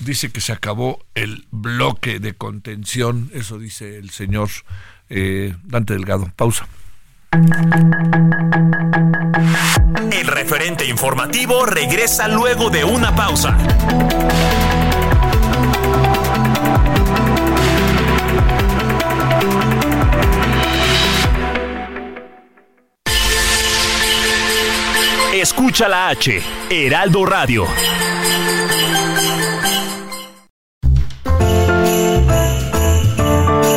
dice que se acabó el bloque de contención, eso dice el señor eh, Dante Delgado. Pausa. El referente informativo regresa luego de una pausa. Escucha la H, Heraldo Radio.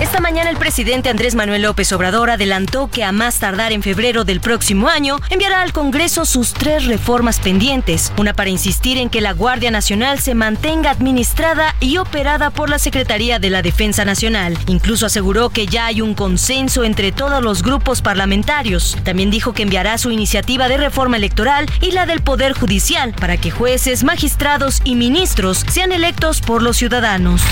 Esta mañana el presidente Andrés Manuel López Obrador adelantó que a más tardar en febrero del próximo año enviará al Congreso sus tres reformas pendientes, una para insistir en que la Guardia Nacional se mantenga administrada y operada por la Secretaría de la Defensa Nacional. Incluso aseguró que ya hay un consenso entre todos los grupos parlamentarios. También dijo que enviará su iniciativa de reforma electoral y la del Poder Judicial para que jueces, magistrados y ministros sean electos por los ciudadanos.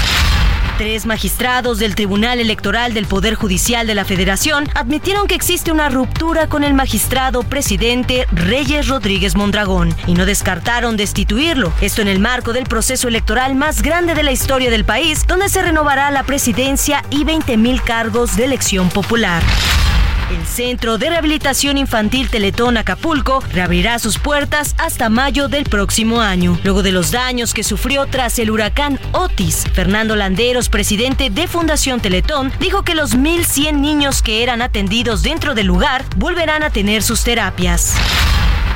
Tres magistrados del Tribunal Electoral del Poder Judicial de la Federación admitieron que existe una ruptura con el magistrado presidente Reyes Rodríguez Mondragón y no descartaron destituirlo. Esto en el marco del proceso electoral más grande de la historia del país, donde se renovará la presidencia y 20.000 cargos de elección popular. El Centro de Rehabilitación Infantil Teletón Acapulco reabrirá sus puertas hasta mayo del próximo año, luego de los daños que sufrió tras el huracán Otis. Fernando Landeros, presidente de Fundación Teletón, dijo que los 1.100 niños que eran atendidos dentro del lugar volverán a tener sus terapias.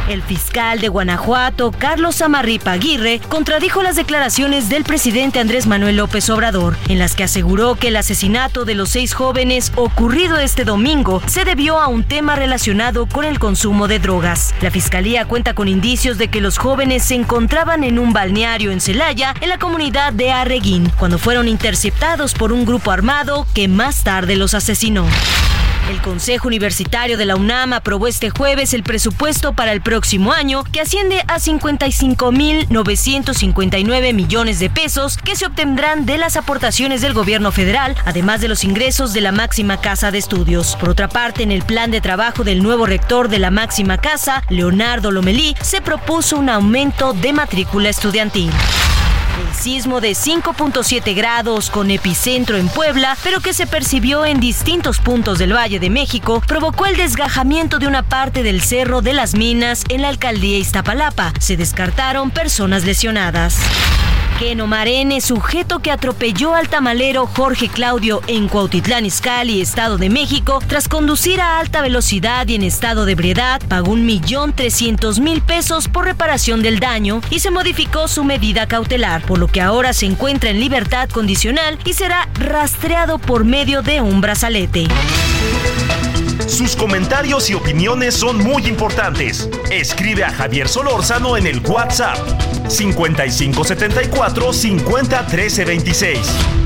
El fiscal de Guanajuato, Carlos Amarripa Aguirre, contradijo las declaraciones del presidente Andrés Manuel López Obrador, en las que aseguró que el asesinato de los seis jóvenes ocurrido este domingo se debió a un tema relacionado con el consumo de drogas. La fiscalía cuenta con indicios de que los jóvenes se encontraban en un balneario en Celaya, en la comunidad de Arreguín, cuando fueron interceptados por un grupo armado que más tarde los asesinó. El Consejo Universitario de la UNAM aprobó este jueves el presupuesto para el próximo año, que asciende a 55.959 millones de pesos que se obtendrán de las aportaciones del gobierno federal, además de los ingresos de la máxima casa de estudios. Por otra parte, en el plan de trabajo del nuevo rector de la máxima casa, Leonardo Lomelí, se propuso un aumento de matrícula estudiantil. El sismo de 5.7 grados con epicentro en Puebla, pero que se percibió en distintos puntos del Valle de México, provocó el desgajamiento de una parte del Cerro de las Minas en la alcaldía Iztapalapa. Se descartaron personas lesionadas. Keno Marene, sujeto que atropelló al tamalero Jorge Claudio en Cuautitlán Izcalli, Estado de México, tras conducir a alta velocidad y en estado de ebriedad, pagó un millón trescientos mil pesos por reparación del daño y se modificó su medida cautelar, por lo que ahora se encuentra en libertad condicional y será rastreado por medio de un brazalete. Sus comentarios y opiniones son muy importantes. Escribe a Javier Solórzano en el WhatsApp 5574 50 13 26.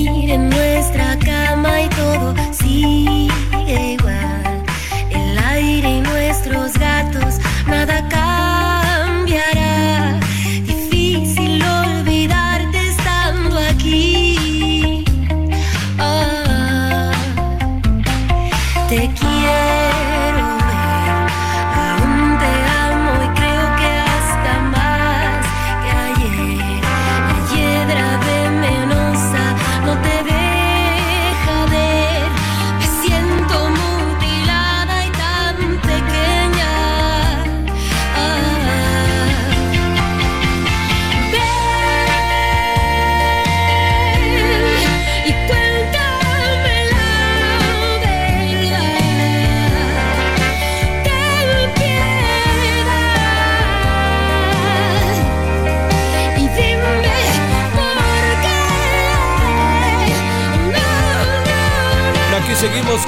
En nuestra cama y todo sigue igual. El aire y nuestros gatos, nada cambiará.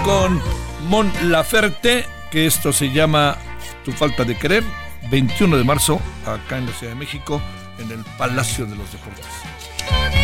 Con Mon Laferte, que esto se llama Tu falta de querer, 21 de marzo, acá en la Ciudad de México, en el Palacio de los Deportes.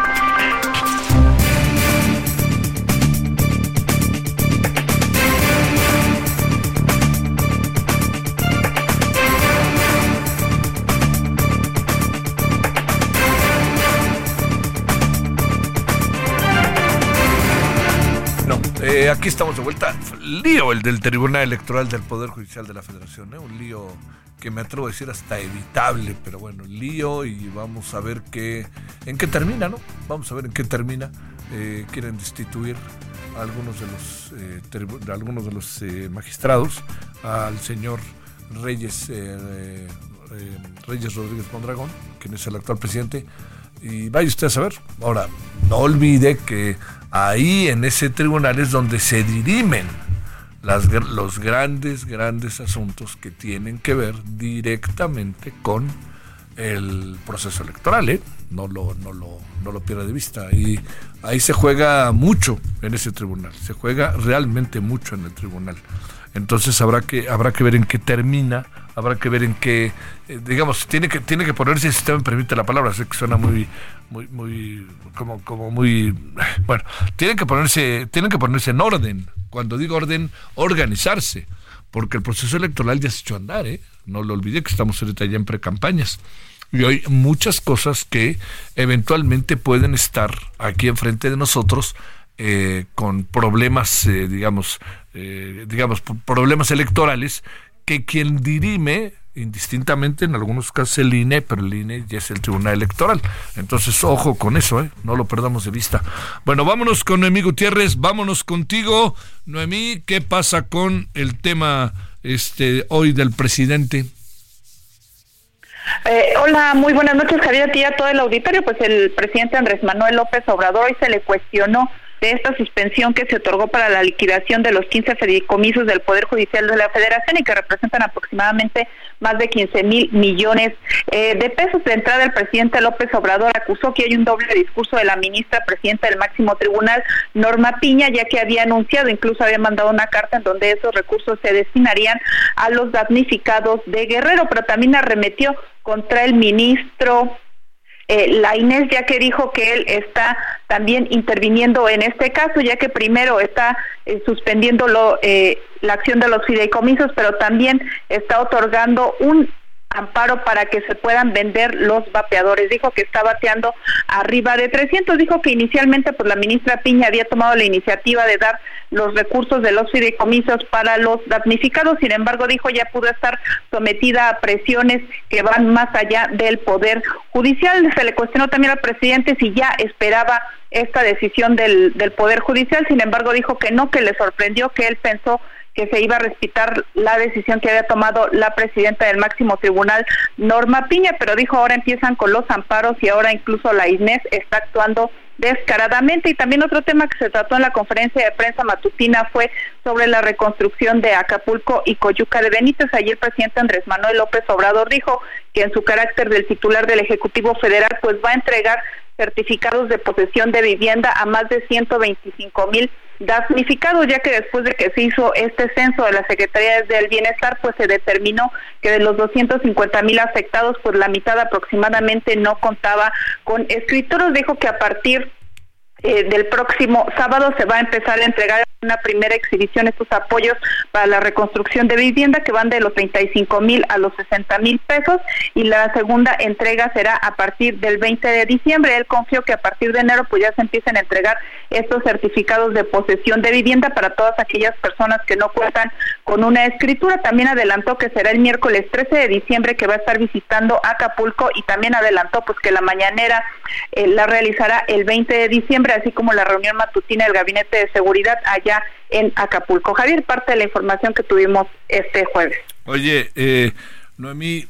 Eh, aquí estamos de vuelta. Lío el del Tribunal Electoral del Poder Judicial de la Federación, ¿eh? un lío que me atrevo a decir hasta evitable, pero bueno, lío y vamos a ver qué, en qué termina, ¿no? Vamos a ver en qué termina. Eh, quieren destituir a algunos de los, eh, algunos de los magistrados, al señor Reyes, Reyes Rodríguez Mondragón, quien es el actual presidente, y vaya usted a saber. Ahora, no olvide que ahí en ese tribunal es donde se dirimen los grandes, grandes asuntos que tienen que ver directamente con el proceso electoral, ¿eh? No lo, no lo, no lo pierda de vista. Y ahí se juega mucho en ese tribunal, se juega realmente mucho en el tribunal. Entonces habrá que, habrá que ver en qué termina, habrá que ver en qué, eh, digamos, tiene que, tiene que ponerse, si usted me permite la palabra, sé que suena muy, muy, muy, como, como muy, <laughs> bueno, tienen que ponerse, tienen que ponerse en orden. Cuando digo orden, organizarse, porque el proceso electoral ya se echó a andar, ¿eh? No lo olvide que estamos ahorita ya en precampañas. Y hay muchas cosas que eventualmente pueden estar aquí enfrente de nosotros eh, con problemas, eh, digamos, digamos, problemas electorales que quien dirime indistintamente, en algunos casos el INE, pero el INE ya es el Tribunal Electoral. Entonces, ojo con eso, ¿eh? no lo perdamos de vista. Bueno, vámonos con Noemí Gutiérrez, vámonos contigo. Noemí, ¿qué pasa con el tema este hoy del presidente? Eh, hola, muy buenas noches, Javier, a ti a todo el auditorio. Pues el presidente Andrés Manuel López Obrador hoy se le cuestionó de esta suspensión que se otorgó para la liquidación de los 15 fideicomisos del Poder Judicial de la Federación y que representan aproximadamente más de 15 mil millones eh, de pesos. De entrada, el presidente López Obrador acusó que hay un doble discurso de la ministra presidenta del máximo tribunal, Norma Piña, ya que había anunciado, incluso había mandado una carta en donde esos recursos se destinarían a los damnificados de Guerrero, pero también arremetió contra el ministro eh, la Inés ya que dijo que él está también interviniendo en este caso, ya que primero está eh, suspendiendo eh, la acción de los fideicomisos, pero también está otorgando un amparo para que se puedan vender los vapeadores. Dijo que está bateando arriba de 300. Dijo que inicialmente pues la ministra Piña había tomado la iniciativa de dar los recursos de los fideicomisos para los damnificados. Sin embargo, dijo ya pudo estar sometida a presiones que van más allá del poder judicial. Se le cuestionó también al presidente si ya esperaba esta decisión del, del poder judicial. Sin embargo, dijo que no, que le sorprendió, que él pensó que se iba a respetar la decisión que había tomado la presidenta del máximo tribunal, Norma Piña, pero dijo ahora empiezan con los amparos y ahora incluso la Inés está actuando descaradamente. Y también otro tema que se trató en la conferencia de prensa matutina fue sobre la reconstrucción de Acapulco y Coyuca de Benítez. Ayer el presidente Andrés Manuel López Obrador dijo que en su carácter del titular del Ejecutivo Federal, pues va a entregar certificados de posesión de vivienda a más de 125 mil damnificados, ya que después de que se hizo este censo de la Secretaría del Bienestar, pues se determinó que de los 250 mil afectados, pues la mitad aproximadamente no contaba con escritoros. Dijo que a partir eh, del próximo sábado se va a empezar a entregar una primera exhibición estos apoyos para la reconstrucción de vivienda que van de los 35 mil a los 60 mil pesos y la segunda entrega será a partir del 20 de diciembre. Él confió que a partir de enero pues ya se empiecen a entregar estos certificados de posesión de vivienda para todas aquellas personas que no cuentan con una escritura. También adelantó que será el miércoles 13 de diciembre que va a estar visitando Acapulco y también adelantó pues que la mañanera eh, la realizará el 20 de diciembre, así como la reunión matutina del Gabinete de Seguridad allá en Acapulco. Javier, parte de la información que tuvimos este jueves. Oye, eh, Noemí,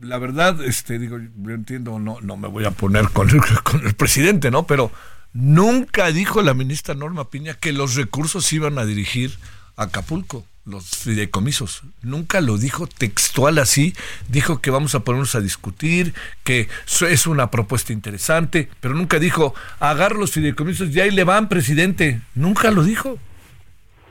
la verdad, este, digo, yo entiendo, no, no me voy a poner con el, <laughs> con el presidente, ¿no? Pero nunca dijo la ministra Norma Piña que los recursos iban a dirigir a Acapulco los fideicomisos. Nunca lo dijo textual así. Dijo que vamos a ponernos a discutir, que es una propuesta interesante, pero nunca dijo, agarro los fideicomisos y ahí le van, presidente. Nunca lo dijo.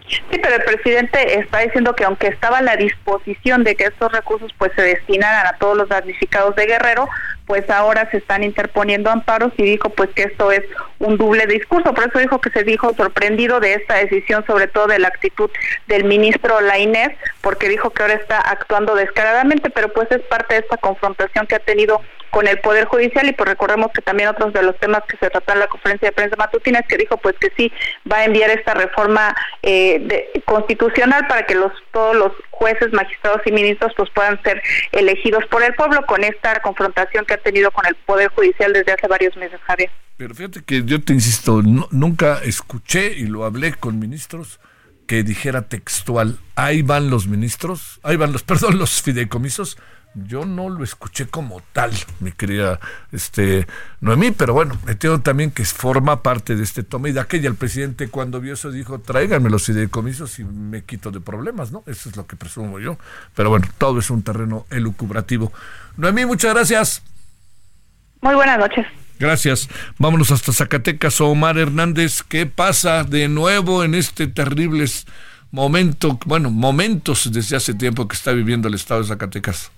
Sí, pero el presidente está diciendo que aunque estaba a la disposición de que estos recursos pues se destinaran a todos los damnificados de Guerrero, pues ahora se están interponiendo amparos y dijo pues que esto es un doble discurso. Por eso dijo que se dijo sorprendido de esta decisión, sobre todo de la actitud del ministro Lainez, porque dijo que ahora está actuando descaradamente, pero pues es parte de esta confrontación que ha tenido con el Poder Judicial y pues recordemos que también otros de los temas que se tratan en la conferencia de prensa matutina es que dijo pues que sí va a enviar esta reforma eh, constitucional para que los todos los jueces, magistrados y ministros pues puedan ser elegidos por el pueblo con esta confrontación que ha tenido con el Poder Judicial desde hace varios meses, Javier. Pero fíjate que yo te insisto, nunca escuché y lo hablé con ministros que dijera textual, ahí van los ministros, ahí van los, <laughs> perdón, los fideicomisos, yo no lo escuché como tal, mi querida este, Noemí, pero bueno, entiendo también que forma parte de este toma y de aquella. El presidente cuando vio eso dijo, tráiganme los fideicomisos y me quito de problemas, ¿no? Eso es lo que presumo yo. Pero bueno, todo es un terreno elucubrativo. Noemí, muchas gracias. Muy buenas noches. Gracias. Vámonos hasta Zacatecas. Omar Hernández, ¿qué pasa de nuevo en este terrible momento, bueno, momentos desde hace tiempo que está viviendo el estado de Zacatecas?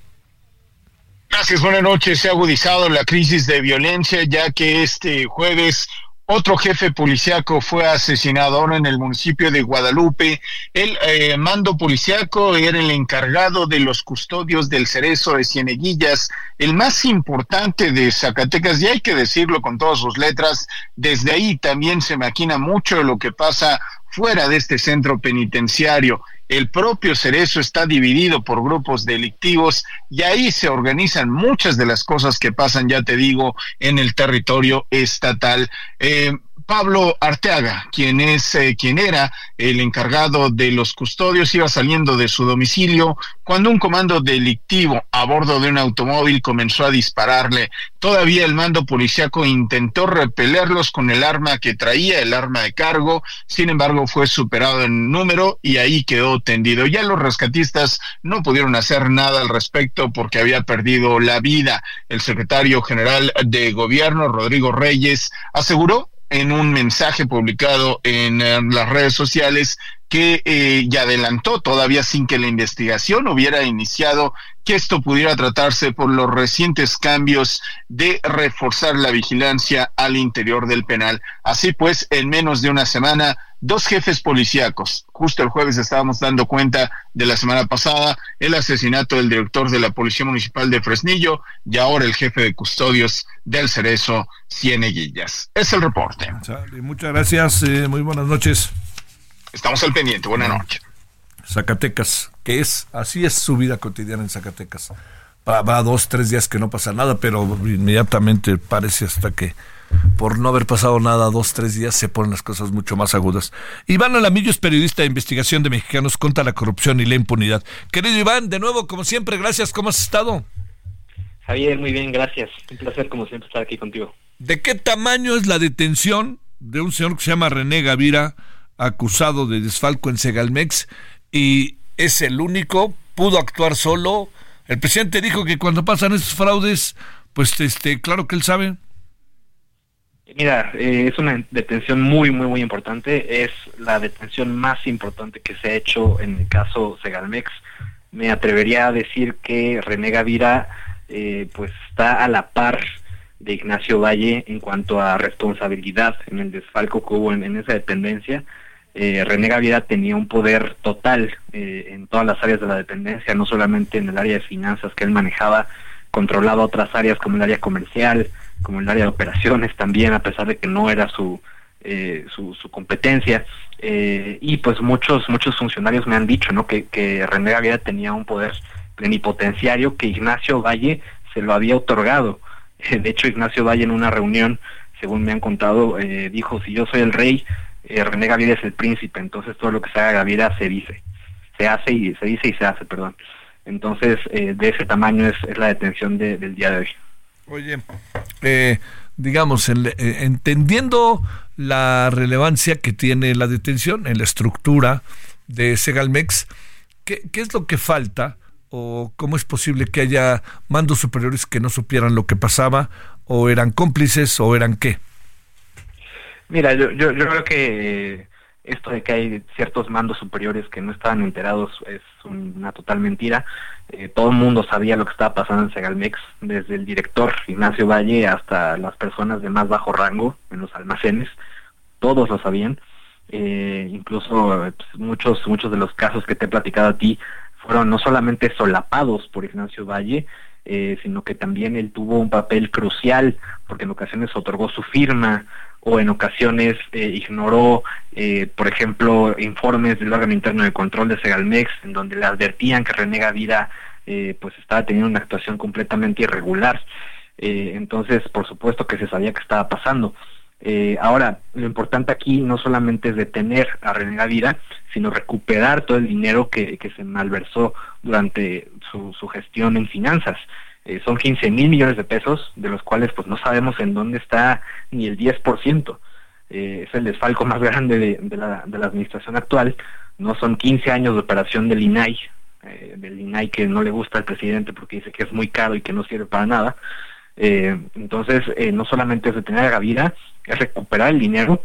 Gracias, buenas noches. Se ha agudizado la crisis de violencia ya que este jueves otro jefe policiaco fue asesinado ahora en el municipio de Guadalupe. El eh, mando policiaco era el encargado de los custodios del cerezo de Cieneguillas, el más importante de Zacatecas, y hay que decirlo con todas sus letras, desde ahí también se maquina mucho lo que pasa fuera de este centro penitenciario el propio Cerezo está dividido por grupos delictivos y ahí se organizan muchas de las cosas que pasan, ya te digo, en el territorio estatal. Eh, Pablo Arteaga, quien es eh, quien era el encargado de los custodios, iba saliendo de su domicilio cuando un comando delictivo a bordo de un automóvil comenzó a dispararle. Todavía el mando policíaco intentó repelerlos con el arma que traía, el arma de cargo, sin embargo fue superado en número y ahí quedó tendido. Ya los rescatistas no pudieron hacer nada al respecto porque había perdido la vida. El secretario general de gobierno, Rodrigo Reyes, aseguró en un mensaje publicado en eh, las redes sociales que eh, adelantó todavía sin que la investigación hubiera iniciado que esto pudiera tratarse por los recientes cambios de reforzar la vigilancia al interior del penal. Así pues, en menos de una semana dos jefes policíacos. Justo el jueves estábamos dando cuenta de la semana pasada el asesinato del director de la Policía Municipal de Fresnillo y ahora el jefe de custodios del Cerezo, Cieneguillas. Es el reporte. Muchas gracias, eh, muy buenas noches. Estamos al pendiente, buenas noches. Zacatecas, que es, así es su vida cotidiana en Zacatecas. Va, va dos, tres días que no pasa nada, pero inmediatamente parece hasta que por no haber pasado nada dos, tres días, se ponen las cosas mucho más agudas. Iván Alamillo es periodista de investigación de mexicanos contra la corrupción y la impunidad. Querido Iván, de nuevo, como siempre, gracias. ¿Cómo has estado? Javier, muy bien, gracias. Un placer, como siempre, estar aquí contigo. ¿De qué tamaño es la detención de un señor que se llama René Gavira, acusado de desfalco en Segalmex? Y es el único, pudo actuar solo. El presidente dijo que cuando pasan esos fraudes, pues este, claro que él sabe. Mira, eh, es una detención muy, muy, muy importante. Es la detención más importante que se ha hecho en el caso Segalmex. Me atrevería a decir que René Gavira eh, pues está a la par de Ignacio Valle en cuanto a responsabilidad en el desfalco que hubo en, esa dependencia. Eh, René Gavira tenía un poder total eh, en todas las áreas de la dependencia, no solamente en el área de finanzas que él manejaba, controlaba otras áreas como el área comercial, como el área de operaciones también, a pesar de que no era su, eh, su, competencia. Eh, y pues muchos, muchos funcionarios me han dicho ¿no? que, que René Gaviria tenía un poder plenipotenciario que Ignacio Valle se lo había otorgado. De hecho, Ignacio Valle en una reunión, según me han contado, eh, dijo, si yo soy el rey, René Gaviria es el príncipe, entonces todo lo que se haga Gaviria se dice, se hace y se dice y se hace, perdón. Entonces, de ese tamaño es, es la detención del día de hoy. Oye, eh, digamos, eh, entendiendo la relevancia que tiene la detención en la estructura de Segalmex, ¿qué, ¿qué, es lo que falta o cómo es posible que haya mandos superiores que no supieran lo que pasaba o eran cómplices o eran qué? Mira, yo, yo, yo creo que esto de que hay ciertos mandos superiores que no estaban enterados es una total mentira. Eh, todo el mundo sabía lo que estaba pasando en Segalmex, desde el director Ignacio Valle hasta las personas de más bajo rango en los almacenes, todos lo sabían. Eh, incluso pues, muchos muchos de los casos que te he platicado a ti fueron no solamente solapados por Ignacio Valle, eh, sino que también él tuvo un papel crucial porque en ocasiones otorgó su firma o en ocasiones eh, ignoró, eh, por ejemplo, informes del órgano interno de control de Segalmex, en donde le advertían que René Gavira eh, pues estaba teniendo una actuación completamente irregular. entonces, por supuesto que se sabía que estaba pasando. ahora, lo importante aquí no solamente es detener a René Gavira, sino recuperar todo el dinero que, que se malversó durante su, su gestión en finanzas. Eh, son 15 mil millones de pesos, de los cuales pues no sabemos en dónde está ni el 10%. Eh, es el desfalco más <laughs> grande de, la, de, la, administración actual. No son 15 años de operación del INAI, eh, del INAI que no le gusta al presidente porque dice que es muy caro y que no sirve para nada. Eh, entonces, no solamente es detener a Gavira, es recuperar el dinero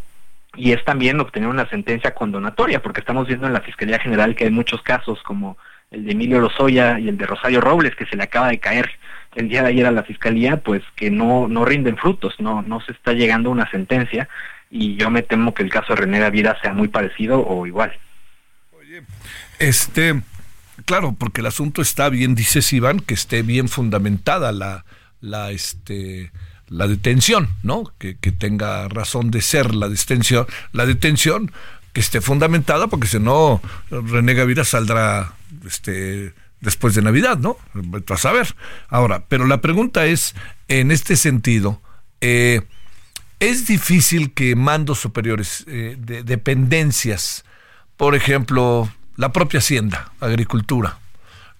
y es también obtener una sentencia condonatoria, porque estamos viendo en la Fiscalía General que hay muchos casos como el de Emilio Lozoya y el de Rosario Robles, que se le acaba de caer el día de ayer a la fiscalía, pues que no, no rinden frutos, no, no se está llegando a una sentencia y yo me temo que el caso de René Gavira sea muy parecido o igual. Oye, este, claro, porque el asunto está bien, dices Iván, que esté bien fundamentada la, la, este, la detención, ¿no? Que, que tenga razón de ser la detención, la detención que esté fundamentada, porque si no, René Gavira saldrá este, después de Navidad, ¿no? A saber. Ahora, pero la pregunta es, en este sentido, eh, es difícil que mandos superiores eh, de dependencias, por ejemplo, la propia Hacienda, Agricultura,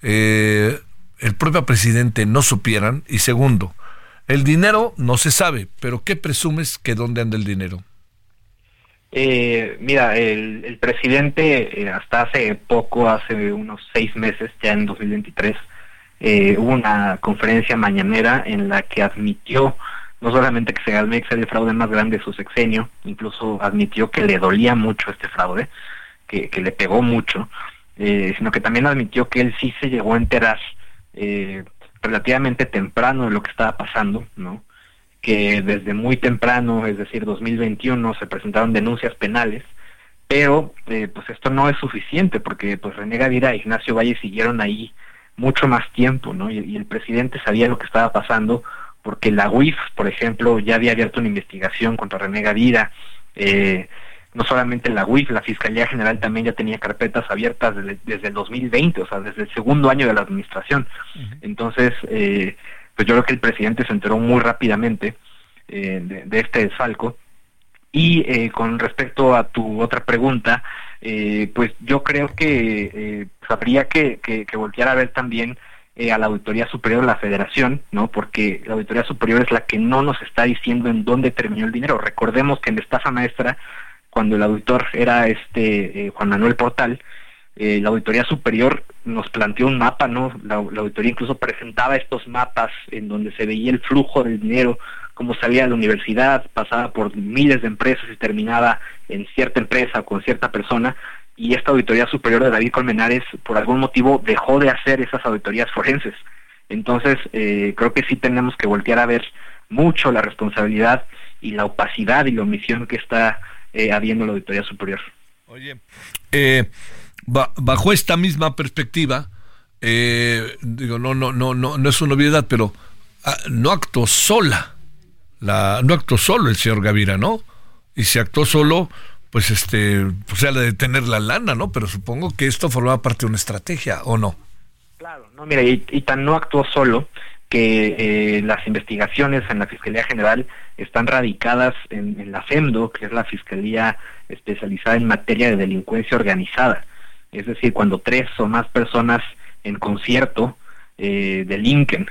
eh, el propio presidente no supieran. Y segundo, el dinero no se sabe, pero ¿qué presumes que dónde anda el dinero? Eh, mira, el, presidente eh, hasta hace poco, hace unos seis meses, ya en 2023, eh, hubo una conferencia mañanera en la que admitió no solamente que Segalmex era el fraude más grande de su sexenio, incluso admitió que le dolía mucho este fraude, que, que le pegó mucho, eh, sino que también admitió que él sí se llegó a enterar eh, relativamente temprano de lo que estaba pasando, ¿no? Que desde muy temprano, es decir, 2021, se presentaron denuncias penales, pero eh, pues esto no es suficiente porque pues René Gavira e Ignacio Valle siguieron ahí mucho más tiempo, ¿no? Y, el presidente sabía lo que estaba pasando porque la UIF, por ejemplo, ya había abierto una investigación contra René Gavira, eh, no solamente la UIF, la Fiscalía General también ya tenía carpetas abiertas desde, el 2020, o sea, desde el segundo año de la administración. Entonces, eh, pues yo creo que el presidente se enteró muy rápidamente de, de, este desfalco y eh, con respecto a tu otra pregunta, eh, pues yo creo que eh, pues habría que, que, voltear a ver también a la Auditoría Superior de la Federación, ¿no? Porque la Auditoría Superior es la que no nos está diciendo en dónde terminó el dinero. Recordemos que en la estafa maestra, cuando el auditor era este Juan Manuel Portal, la Auditoría Superior nos planteó un mapa, ¿no? La, la auditoría incluso presentaba estos mapas en donde se veía el flujo del dinero cómo salía de la universidad, pasaba por miles de empresas y terminaba en cierta empresa o con cierta persona, y esta auditoría superior de David Colmenares, por algún motivo, dejó de hacer esas auditorías forenses. Entonces, eh, creo que sí tenemos que voltear a ver mucho la responsabilidad y la opacidad y la omisión que está eh, habiendo la auditoría superior. Oye, eh, bajo esta misma perspectiva, digo, no, no, no, no, no es una obviedad, pero ah, no actuó sola la, no actuó solo el señor Gavira, ¿no? Y si actuó solo, pues este, pues sea de tener la lana, ¿no? Pero supongo que esto formaba parte de una estrategia, ¿o no? Claro, no, mira, y, tan no actuó solo que eh, las investigaciones en la Fiscalía General están radicadas en, la FEMDO, que es la Fiscalía especializada en materia de delincuencia organizada. Es decir, cuando tres o más personas en concierto eh, delinquen,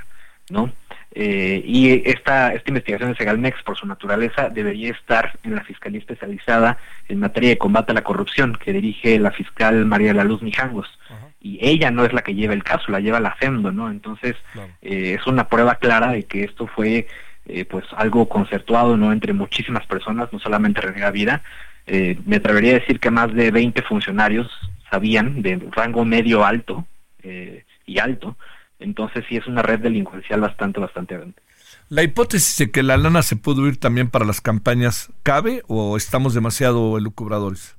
¿no? Eh, y esta, esta investigación de Segalmex, por su naturaleza, debería estar en la Fiscalía Especializada en materia de combate a la corrupción, que dirige la fiscal María La Luz Mijangos. Y ella no es la que lleva el caso, la lleva la FEMDO, ¿no? Entonces, eh, es una prueba clara de que esto fue eh, pues algo concertuado, ¿no? Entre muchísimas personas, no solamente René Vida. me atrevería a decir que más de 20 funcionarios sabían de rango medio alto y alto entonces sí es una red delincuencial bastante, bastante grande. ¿La hipótesis de que la lana se pudo ir también para las campañas cabe o estamos demasiado elucubradores?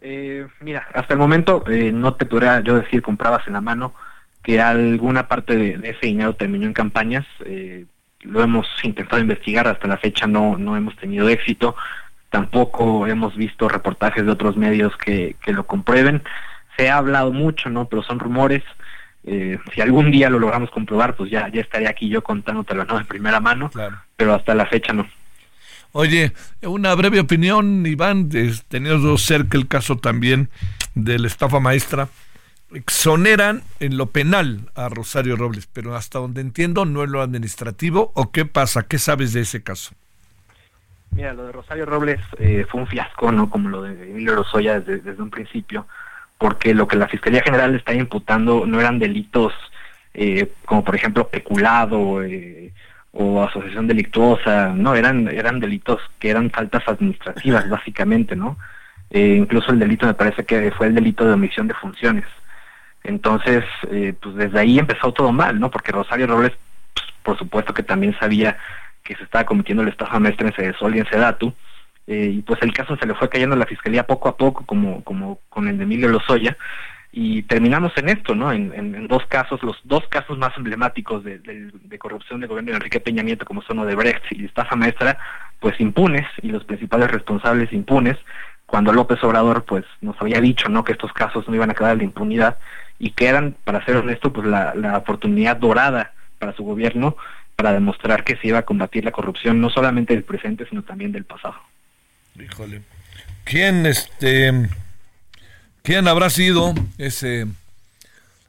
Eh, mira, hasta el momento eh, no te podría yo decir comprabas en la mano que alguna parte de, ese dinero terminó en campañas. Eh, lo hemos intentado investigar, hasta la fecha no, no hemos tenido éxito. Tampoco hemos visto reportajes de otros medios que, que lo comprueben. Se ha hablado mucho, ¿no? Pero son rumores. Eh, si algún día lo logramos comprobar, pues ya, ya estaría aquí yo contándotelo ¿no? de primera mano, pero hasta la fecha no. Oye, una breve opinión, Iván, teniendo cerca el caso también de la estafa maestra. Exoneran en lo penal a Rosario Robles, pero hasta donde entiendo no en lo administrativo, ¿o qué pasa? ¿Qué sabes de ese caso? Mira, lo de Rosario Robles eh, fue un fiasco, ¿no? Como lo de Emilio Rosoya desde un principio porque lo que la Fiscalía General está imputando no eran delitos eh, como por ejemplo peculado eh, o asociación delictuosa, no, eran, eran delitos que eran faltas administrativas básicamente, ¿no? Eh, incluso el delito me parece que fue el delito de omisión de funciones. Entonces, pues desde ahí empezó todo mal, ¿no? Porque Rosario Robles, pues, por supuesto que también sabía que se estaba cometiendo el estafa maestra en Cedesol y en Sedatu, eh, y pues el caso se le fue cayendo a la fiscalía poco a poco, como, como con el de Emilio Lozoya, y terminamos en esto, ¿no? En, dos casos, los dos casos más emblemáticos de, corrupción del gobierno de Enrique Peña Nieto, como son Odebrecht y estafa maestra, pues impunes, y los principales responsables impunes, cuando López Obrador, pues nos había dicho, ¿no? Que estos casos no iban a quedar en la impunidad, y que eran, para ser honesto, pues la, la oportunidad dorada para su gobierno para demostrar que se iba a combatir la corrupción, no solamente del presente, sino también del pasado. Híjole. ¿Quién, este, quién habrá sido ese,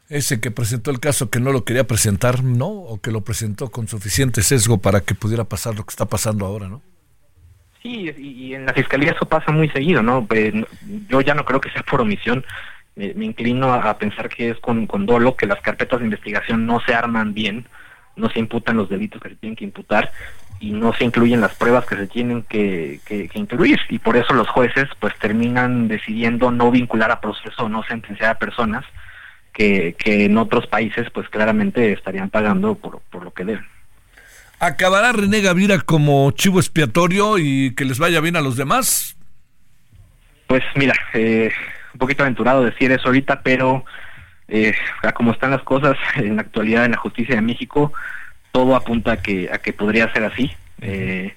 ese que presentó el caso que no lo quería presentar, ¿no? O que lo presentó con suficiente sesgo para que pudiera pasar lo que está pasando ahora, ¿no? Sí, y, en la fiscalía eso pasa muy seguido, ¿no? Pues, yo ya no creo que sea por omisión. Me, inclino a, pensar que es con, con dolo, que las carpetas de investigación no se arman bien, no se imputan los delitos que se tienen que imputar y no se incluyen las pruebas que se tienen que, incluir y por eso los jueces pues terminan decidiendo no vincular a proceso o no sentenciar a personas que, en otros países pues claramente estarían pagando por, por lo que deben. ¿Acabará René Gavira como chivo expiatorio y que les vaya bien a los demás? Pues mira, eh, un poquito aventurado decir eso ahorita, pero eh, como están las cosas en la actualidad en la justicia de México, todo apunta a que, a que podría ser así. Eh,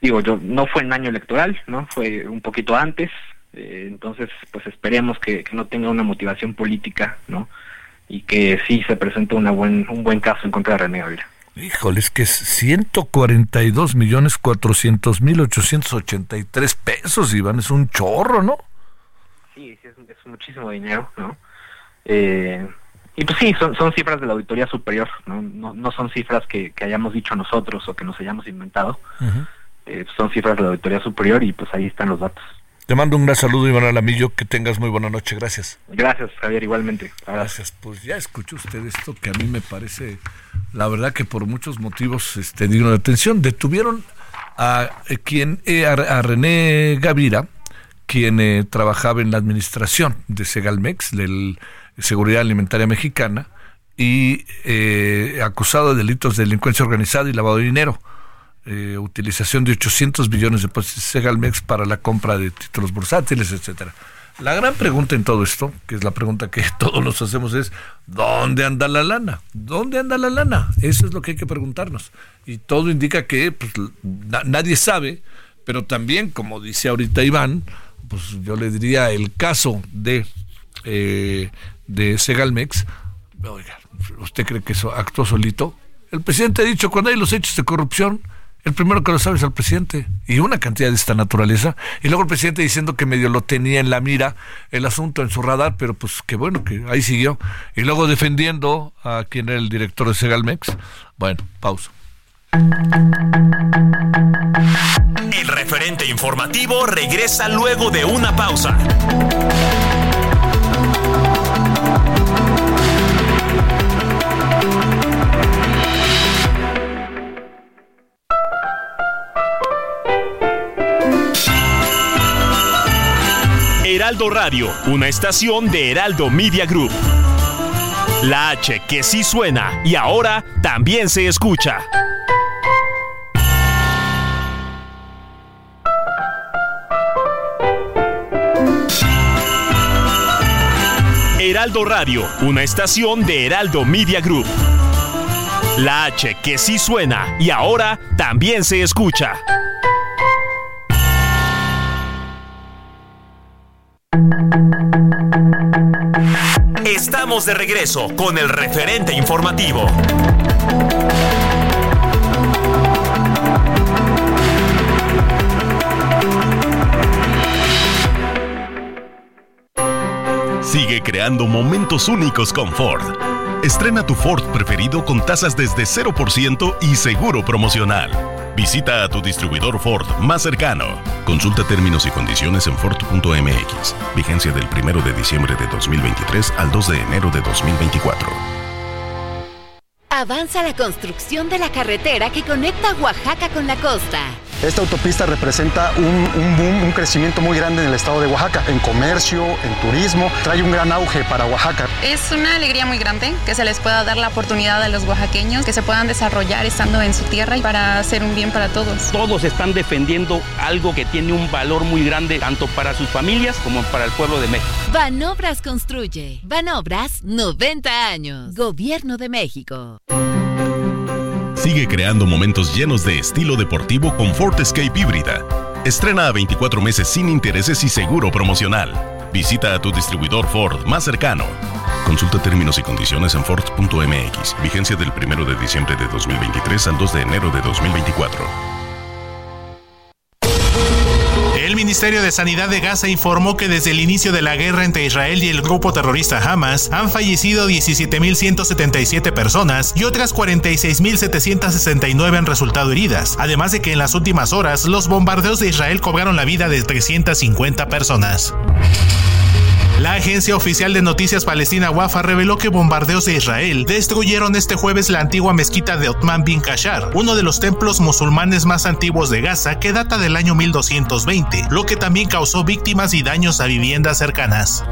digo, yo no fue en año electoral, ¿no? Fue un poquito antes, eh, entonces pues esperemos que, que, no tenga una motivación política, ¿no? Y que sí se presente una buen, un buen caso en contra de René Gaviria. Híjole, es que es 142 millones 400 mil 883 pesos, Iván, es un chorro, ¿no? Sí, sí es, es muchísimo dinero, ¿no? Eh, y pues sí, son, son cifras de la auditoría superior, no, no, no son cifras que, que, hayamos dicho nosotros o que nos hayamos inventado, uh -huh. eh, son cifras de la auditoría superior y pues ahí están los datos. Te mando un gran saludo, Iván Alamillo, que tengas muy buena noche, gracias. Gracias, Javier, igualmente. Gracias, pues ya escuchó usted esto que a mí me parece, la verdad que por muchos motivos este, digno de atención. Detuvieron a, eh, quien, eh, a, a René Gavira, quien eh, trabajaba en la administración de Segalmex, del Seguridad Alimentaria Mexicana, y eh, acusado de delitos de delincuencia organizada y lavado de dinero. Eh, utilización de 800 billones de pesos de Segalmex para la compra de títulos bursátiles, etcétera. La gran pregunta en todo esto, que es la pregunta que <laughs> todos nos hacemos, es ¿dónde anda la lana? ¿Dónde anda la lana? Eso es lo que hay que preguntarnos. Y todo indica que pues, na nadie sabe, pero también, como dice ahorita Iván, pues yo le diría el caso de, eh, de Segalmex, oiga, ¿usted cree que eso actuó solito? El presidente ha dicho, cuando hay los hechos de corrupción, el primero que lo sabe es el presidente, y una cantidad de esta naturaleza, y luego el presidente diciendo que medio lo tenía en la mira el asunto en su radar, pero pues qué bueno que ahí siguió, y luego defendiendo a quien era el director de Segalmex. Bueno, pausa. El referente informativo regresa luego de una pausa. Heraldo Radio, una estación de Heraldo Media Group. La H que sí suena y ahora también se escucha. Heraldo Radio, una estación de Heraldo Media Group. La H que sí suena y ahora también se escucha. Estamos de regreso con el referente informativo. Sigue creando momentos únicos con Ford. Estrena tu Ford preferido con tasas desde 0% y seguro promocional. Visita a tu distribuidor Ford más cercano. Consulta términos y condiciones en Ford.mx. Vigencia del 1 de diciembre de 2023 al 2 de enero de 2024. Avanza la construcción de la carretera que conecta Oaxaca con la costa. Esta autopista representa un, un, boom, un crecimiento muy grande en el estado de Oaxaca, en comercio, en turismo, trae un gran auge para Oaxaca. Es una alegría muy grande que se les pueda dar la oportunidad a los oaxaqueños, que se puedan desarrollar estando en su tierra y para hacer un bien para todos. Todos están defendiendo algo que tiene un valor muy grande tanto para sus familias como para el pueblo de México. Banobras construye. Banobras 90 años. Gobierno de México. Sigue creando momentos llenos de estilo deportivo con Ford Escape híbrida. Estrena a 24 meses sin intereses y seguro promocional. Visita a tu distribuidor Ford más cercano. Consulta términos y condiciones en Ford.mx. Vigencia del 1 de diciembre de 2023 al 2 de enero de 2024. El Ministerio de Sanidad de Gaza informó que desde el inicio de la guerra entre Israel y el grupo terrorista Hamas han fallecido 17.177 personas y otras 46.769 han resultado heridas, además de que en las últimas horas los bombardeos de Israel cobraron la vida de 350 personas. La agencia oficial de noticias palestina Wafa reveló que bombardeos de Israel destruyeron este jueves la antigua mezquita de Otman bin Kashar, uno de los templos musulmanes más antiguos de Gaza que data del año 1220, lo que también causó víctimas y daños a viviendas cercanas.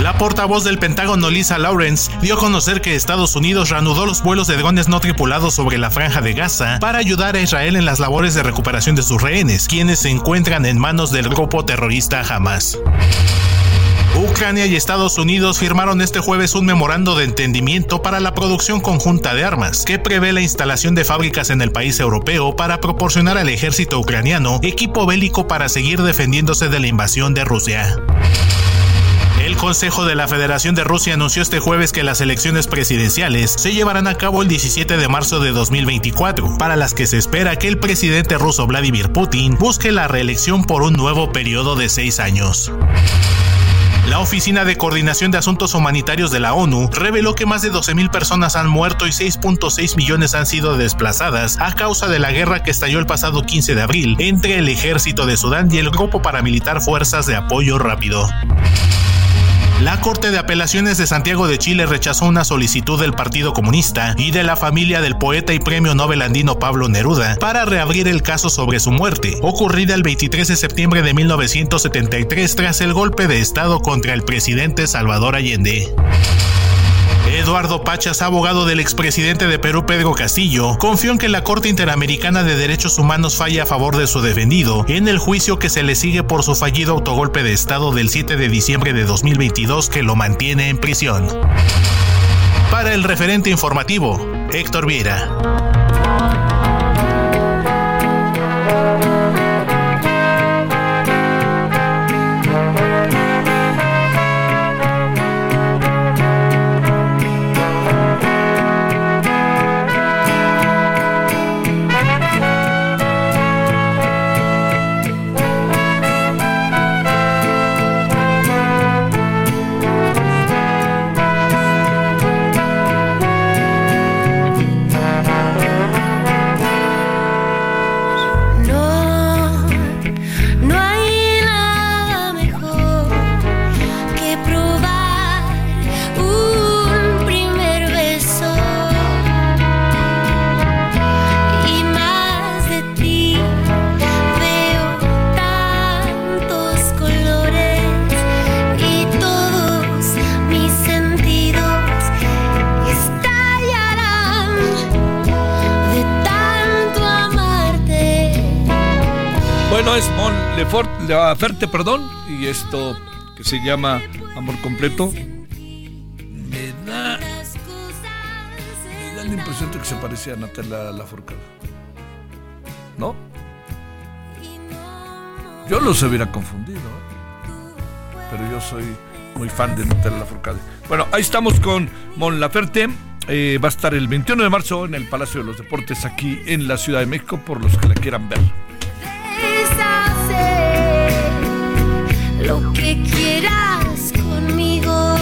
La portavoz del Pentágono, Lisa Lawrence, dio a conocer que Estados Unidos reanudó los vuelos de drones no tripulados sobre la franja de Gaza para ayudar a Israel en las labores de recuperación de sus rehenes, quienes se encuentran en manos del grupo terrorista Hamas. Ucrania y Estados Unidos firmaron este jueves un memorando de entendimiento para la producción conjunta de armas, que prevé la instalación de fábricas en el país europeo para proporcionar al ejército ucraniano equipo bélico para seguir defendiéndose de la invasión de Rusia. El Consejo de la Federación de Rusia anunció este jueves que las elecciones presidenciales se llevarán a cabo el 17 de marzo de 2024, para las que se espera que el presidente ruso Vladimir Putin busque la reelección por un nuevo periodo de seis años. La Oficina de Coordinación de Asuntos Humanitarios de la ONU reveló que más de 12.000 personas han muerto y 6.6 millones han sido desplazadas a causa de la guerra que estalló el pasado 15 de abril entre el ejército de Sudán y el grupo paramilitar Fuerzas de Apoyo Rápido. La Corte de Apelaciones de Santiago de Chile rechazó una solicitud del Partido Comunista y de la familia del poeta y premio Nobel andino Pablo Neruda para reabrir el caso sobre su muerte, ocurrida el 23 de septiembre de 1973 tras el golpe de Estado contra el presidente Salvador Allende. Eduardo Pachas, abogado del expresidente de Perú Pedro Castillo, confió en que la Corte Interamericana de Derechos Humanos falle a favor de su defendido en el juicio que se le sigue por su fallido autogolpe de Estado del 7 de diciembre de 2022 que lo mantiene en prisión. Para el referente informativo, Héctor Viera. La Ferte, perdón, y esto que se llama Amor Completo, me da, me da la impresión de que se parecía a Natalia Lafourcade. ¿No? Yo los hubiera confundido, ¿eh? pero yo soy muy fan de Natalia Lafourcade. Bueno, ahí estamos con Mon Laferte. Eh, va a estar el 21 de marzo en el Palacio de los Deportes aquí en la Ciudad de México por los que la quieran ver. Lo que quieras conmigo.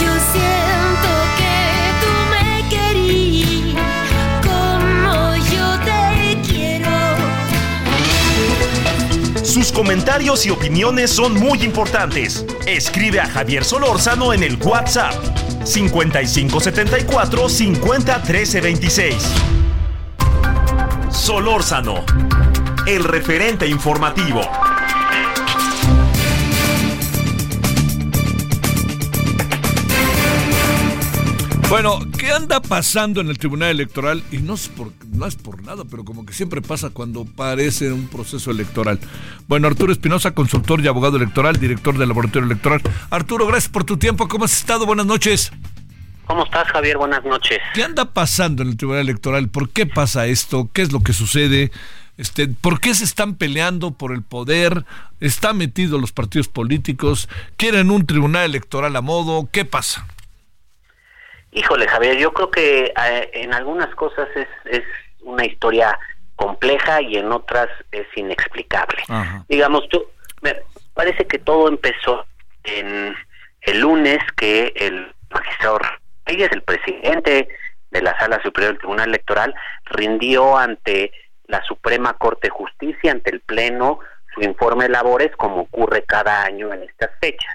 Yo siento que tú me querías como yo te quiero. Sus comentarios y opiniones son muy importantes. Escribe a Javier Solórzano en el WhatsApp 5574 50 26. Solórzano, el referente informativo. Bueno, ¿qué anda pasando en el Tribunal Electoral? Y no es, por, no es por nada, pero como que siempre pasa cuando parece un proceso electoral. Bueno, Arturo Espinosa, consultor y abogado electoral, director del Laboratorio Electoral. Arturo, gracias por tu tiempo. ¿Cómo has estado? Buenas noches. ¿Cómo estás, Javier? Buenas noches. ¿Qué anda pasando en el Tribunal Electoral? ¿Por qué pasa esto? ¿Qué es lo que sucede? Este, ¿Por qué se están peleando por el poder? ¿Están metidos los partidos políticos? ¿Quieren un tribunal electoral a modo? ¿Qué pasa? Híjole, Javier, yo creo que eh, en algunas cosas es, es una historia compleja y en otras es inexplicable. Digamos, tú, me parece que todo empezó en el lunes que el magistrado es el presidente de la Sala Superior del Tribunal Electoral, rindió ante la Suprema Corte de Justicia, ante el Pleno, su informe de labores, como ocurre cada año en estas fechas.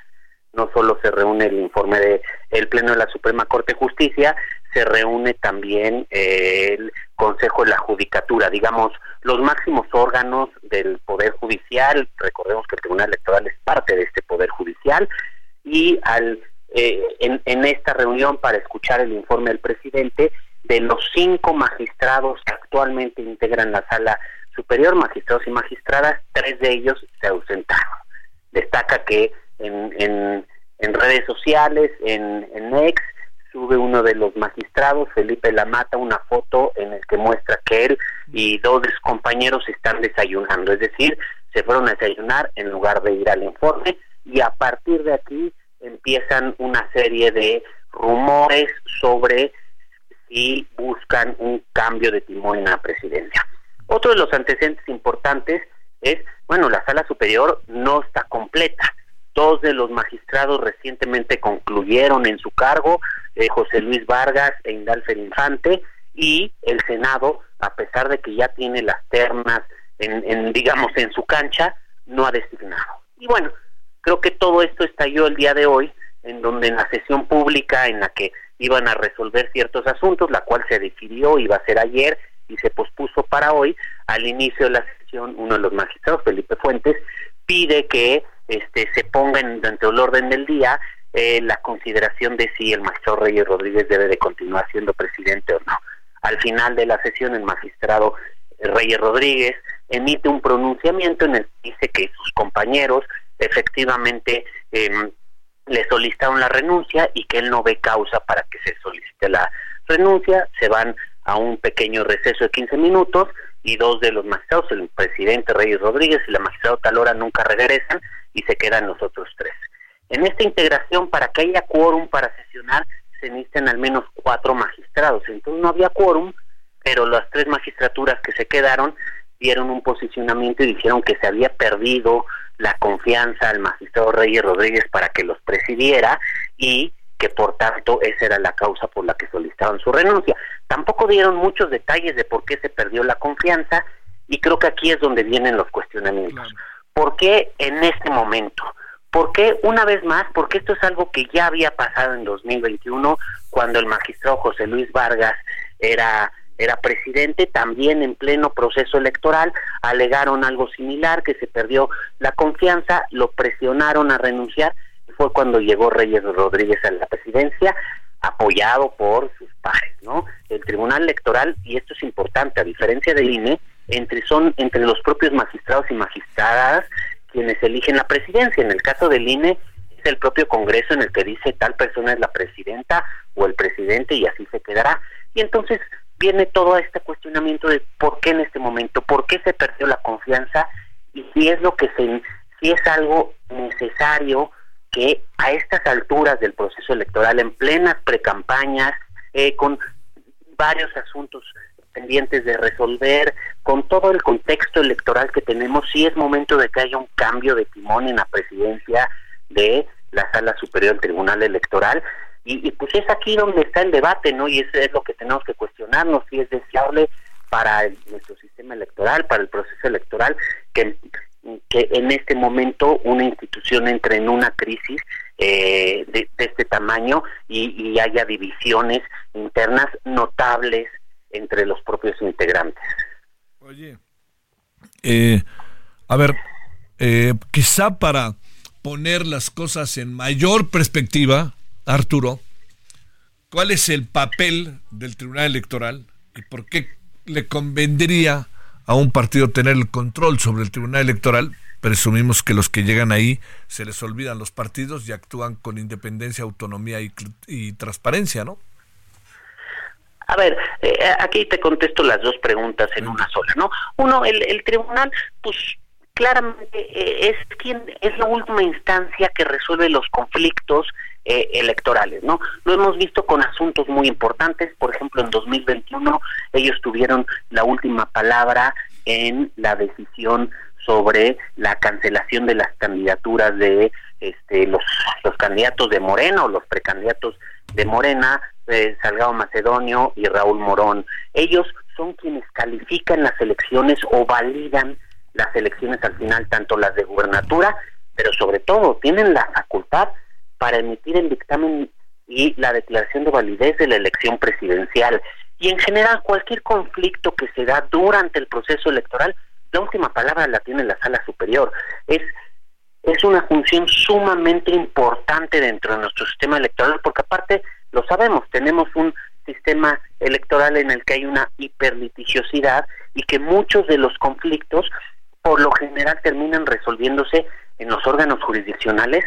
No solo se reúne el informe del el Pleno de la Suprema Corte de Justicia, se reúne también eh, el Consejo de la Judicatura, digamos, los máximos órganos del Poder Judicial, recordemos que el Tribunal Electoral es parte de este Poder Judicial, y al, eh, en esta reunión para escuchar el informe del presidente, de los cinco magistrados que actualmente integran la sala superior, magistrados y magistradas, tres de ellos se ausentaron. Destaca que en, en, redes sociales, en, en Ex, sube uno de los magistrados, Felipe Lamata, una foto en el que muestra que él y dos de sus compañeros están desayunando, es decir, se fueron a desayunar en lugar de ir al informe y a partir de aquí empiezan una serie de rumores sobre si buscan un cambio de timón en la presidencia. Otro de los antecedentes importantes es, bueno, la sala superior no está completa. Dos de los magistrados recientemente concluyeron en su cargo, eh, José Luis Vargas e Indalfer Infante, y el Senado, a pesar de que ya tiene las ternas, en, digamos, en su cancha, no ha designado. Y bueno, creo que todo esto estalló el día de hoy, en donde en la sesión pública en la que iban a resolver ciertos asuntos, la cual se decidió, iba a ser ayer y se pospuso para hoy, al inicio de la sesión, uno de los magistrados, Felipe Fuentes, pide que este, se ponga en, dentro del orden del día eh, la consideración de si el magistrado Reyes Rodríguez debe de continuar siendo presidente o no. Al final de la sesión, el magistrado Reyes Rodríguez emite un pronunciamiento en el que dice que sus compañeros efectivamente eh, le solicitaron la renuncia y que él no ve causa para que se solicite la renuncia, se van a un pequeño receso de 15 minutos y dos de los magistrados, el presidente Reyes Rodríguez y la magistrada Talora nunca regresan y se quedan los otros tres. En esta integración, para que haya quórum para sesionar, se necesitan al menos cuatro magistrados. Entonces no había quórum, pero las tres magistraturas que se quedaron dieron un posicionamiento y dijeron que se había perdido la confianza al magistrado Reyes Rodríguez para que los presidiera y que por tanto esa era la causa por la que solicitaban su renuncia. Tampoco dieron muchos detalles de por qué se perdió la confianza y creo que aquí es donde vienen los cuestionamientos. ¿Por qué en este momento? ¿Por qué una vez más? Porque esto es algo que ya había pasado en 2021 cuando el magistrado José Luis Vargas era era presidente, también en pleno proceso electoral, alegaron algo similar, que se perdió la confianza, lo presionaron a renunciar, y fue cuando llegó Reyes Rodríguez a la presidencia, apoyado por sus pares, ¿no? El Tribunal Electoral, y esto es importante, a diferencia del INE, entre son entre los propios magistrados y magistradas quienes eligen la presidencia. En el caso del INE es el propio Congreso en el que dice tal persona es la presidenta o el presidente y así se quedará. Y entonces viene todo este cuestionamiento de por qué en este momento, por qué se perdió la confianza y si es lo que se, si es algo necesario que a estas alturas del proceso electoral, en plenas precampañas, eh, con varios asuntos pendientes de resolver, con todo el contexto electoral que tenemos, si es momento de que haya un cambio de timón en la presidencia de la Sala Superior del Tribunal Electoral y, pues es aquí donde está el debate, ¿no? Y eso es lo que tenemos que cuestionarnos, si es deseable para nuestro sistema electoral, para el proceso electoral, que, en este momento una institución entre en una crisis eh, de, este tamaño y, haya divisiones internas notables entre los propios integrantes. Oye, eh, a ver, eh, quizá para poner las cosas en mayor perspectiva, Arturo, ¿cuál es el papel del Tribunal Electoral y por qué le convendría a un partido tener el control sobre el Tribunal Electoral? Presumimos que los que llegan ahí se les olvidan los partidos y actúan con independencia, autonomía y, transparencia, ¿no? A ver, eh, aquí te contesto las dos preguntas en una sola, ¿no? Uno, el, el tribunal, pues claramente eh, es quien es la última instancia que resuelve los conflictos eh, electorales, ¿no? Lo hemos visto con asuntos muy importantes, por ejemplo, en 2021 ellos tuvieron la última palabra en la decisión sobre la cancelación de las candidaturas de este, los, candidatos de Morena o los precandidatos de Morena, eh, Salgado Macedonio y Raúl Morón. Ellos son quienes califican las elecciones o validan las elecciones al final, tanto las de gubernatura, pero sobre todo tienen la facultad para emitir el dictamen y la declaración de validez de la elección presidencial. Y en general cualquier conflicto que se da durante el proceso electoral, la última palabra la tiene la sala superior. Es es una función sumamente importante dentro de nuestro sistema electoral, porque aparte, lo sabemos, tenemos un sistema electoral en el que hay una hiperlitigiosidad y que muchos de los conflictos, por lo general, terminan resolviéndose en los órganos jurisdiccionales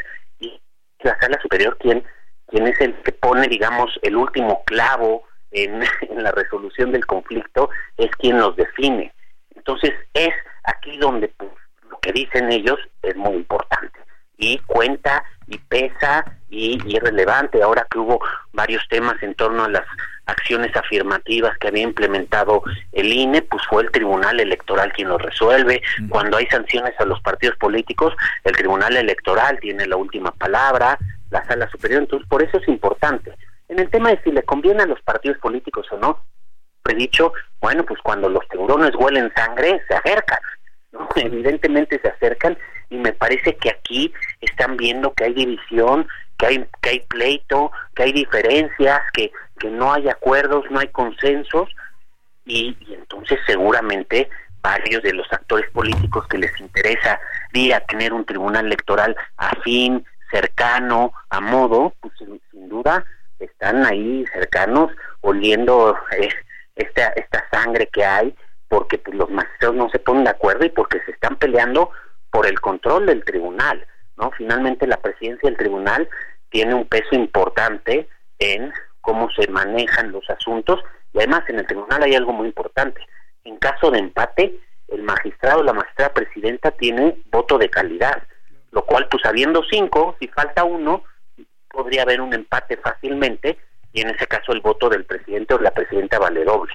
la sala superior quien, quien es el que pone, digamos, el último clavo en, <laughs> la resolución del conflicto, es quien los define. Entonces, es aquí donde pues, lo que dicen ellos es muy importante y cuenta y pesa y, es relevante. Ahora que hubo varios temas en torno a las acciones afirmativas que había implementado el INE, pues fue el Tribunal Electoral quien lo resuelve. Cuando hay sanciones a los partidos políticos, el Tribunal Electoral tiene la última palabra, la sala superior, entonces por eso es importante. En el tema de si le conviene a los partidos políticos o no, he dicho, bueno, pues cuando los tiburones huelen sangre, se acercan. <laughs> evidentemente se acercan y me parece que aquí están viendo que hay división, que hay, que hay pleito, que hay diferencias, que, que no hay acuerdos, no hay consensos y, entonces seguramente varios de los actores políticos que les interesa a tener un tribunal electoral afín, cercano, a modo, pues sin, duda están ahí cercanos, oliendo eh, esta, esta sangre que hay porque pues, los magistrados no se ponen de acuerdo y porque se están peleando por el control del tribunal, ¿no? Finalmente la presidencia del tribunal tiene un peso importante en cómo se manejan los asuntos y además en el tribunal hay algo muy importante. En caso de empate, el magistrado o la magistrada presidenta tiene voto de calidad, lo cual pues habiendo cinco, si falta uno, podría haber un empate fácilmente y en ese caso el voto del presidente o la presidenta vale doble.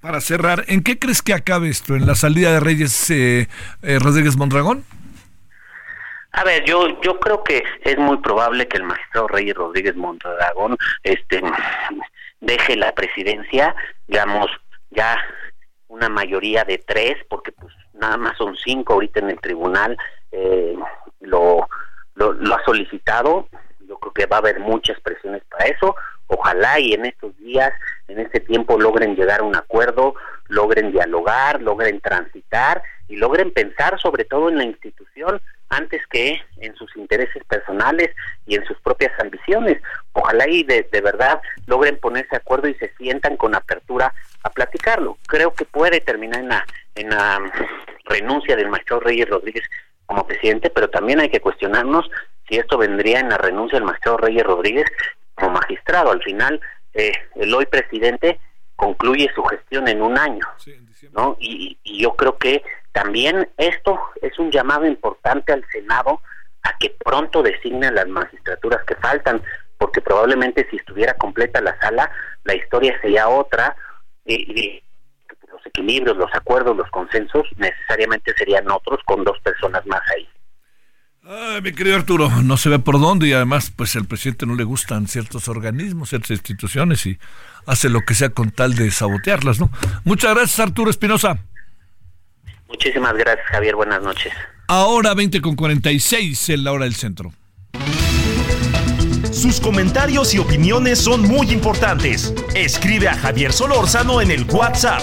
Para cerrar, ¿en qué crees que acabe esto? ¿En la salida de Reyes eh, eh, Rodríguez Mondragón? A ver, yo yo creo que es muy probable que el magistrado Reyes Rodríguez Mondragón este deje la presidencia, digamos, ya una mayoría de tres, porque pues nada más son cinco ahorita en el tribunal, eh, lo, lo, lo ha solicitado, yo creo que va a haber muchas presiones para eso, ojalá y en estos días, en este tiempo logren llegar a un acuerdo, logren dialogar, logren transitar y logren pensar sobre todo en la institución antes que en sus intereses personales y en sus propias ambiciones. Ojalá y de, verdad logren ponerse de acuerdo y se sientan con apertura a platicarlo. Creo que puede terminar en la, en la renuncia del maestro Reyes Rodríguez como presidente, pero también hay que cuestionarnos si esto vendría en la renuncia del maestro Reyes Rodríguez como magistrado. Al final, eh, el hoy presidente concluye su gestión en un año, ¿no? Y, yo creo que también esto es un llamado importante al Senado a que pronto designen las magistraturas que faltan, porque probablemente si estuviera completa la sala, la historia sería otra y los equilibrios, los acuerdos, los consensos necesariamente serían otros con dos personas más ahí. Ay, mi querido Arturo, no se ve por dónde y además pues al presidente no le gustan ciertos organismos, ciertas instituciones y hace lo que sea con tal de sabotearlas, ¿no? Muchas gracias Arturo Espinosa. Muchísimas gracias Javier, buenas noches. Ahora 20 con 46 en la hora del centro. Sus comentarios y opiniones son muy importantes. Escribe a Javier Solórzano en el WhatsApp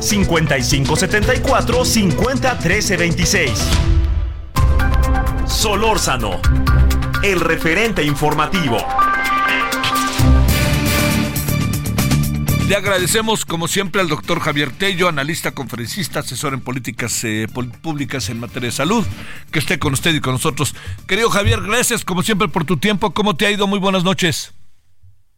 5574 501326. Solórzano, el referente informativo. Le agradecemos, como siempre, al doctor Javier Tello, analista, conferencista, asesor en políticas eh, públicas en materia de salud, que esté con usted y con nosotros. Querido Javier, gracias, como siempre, por tu tiempo. ¿Cómo te ha ido? Muy buenas noches.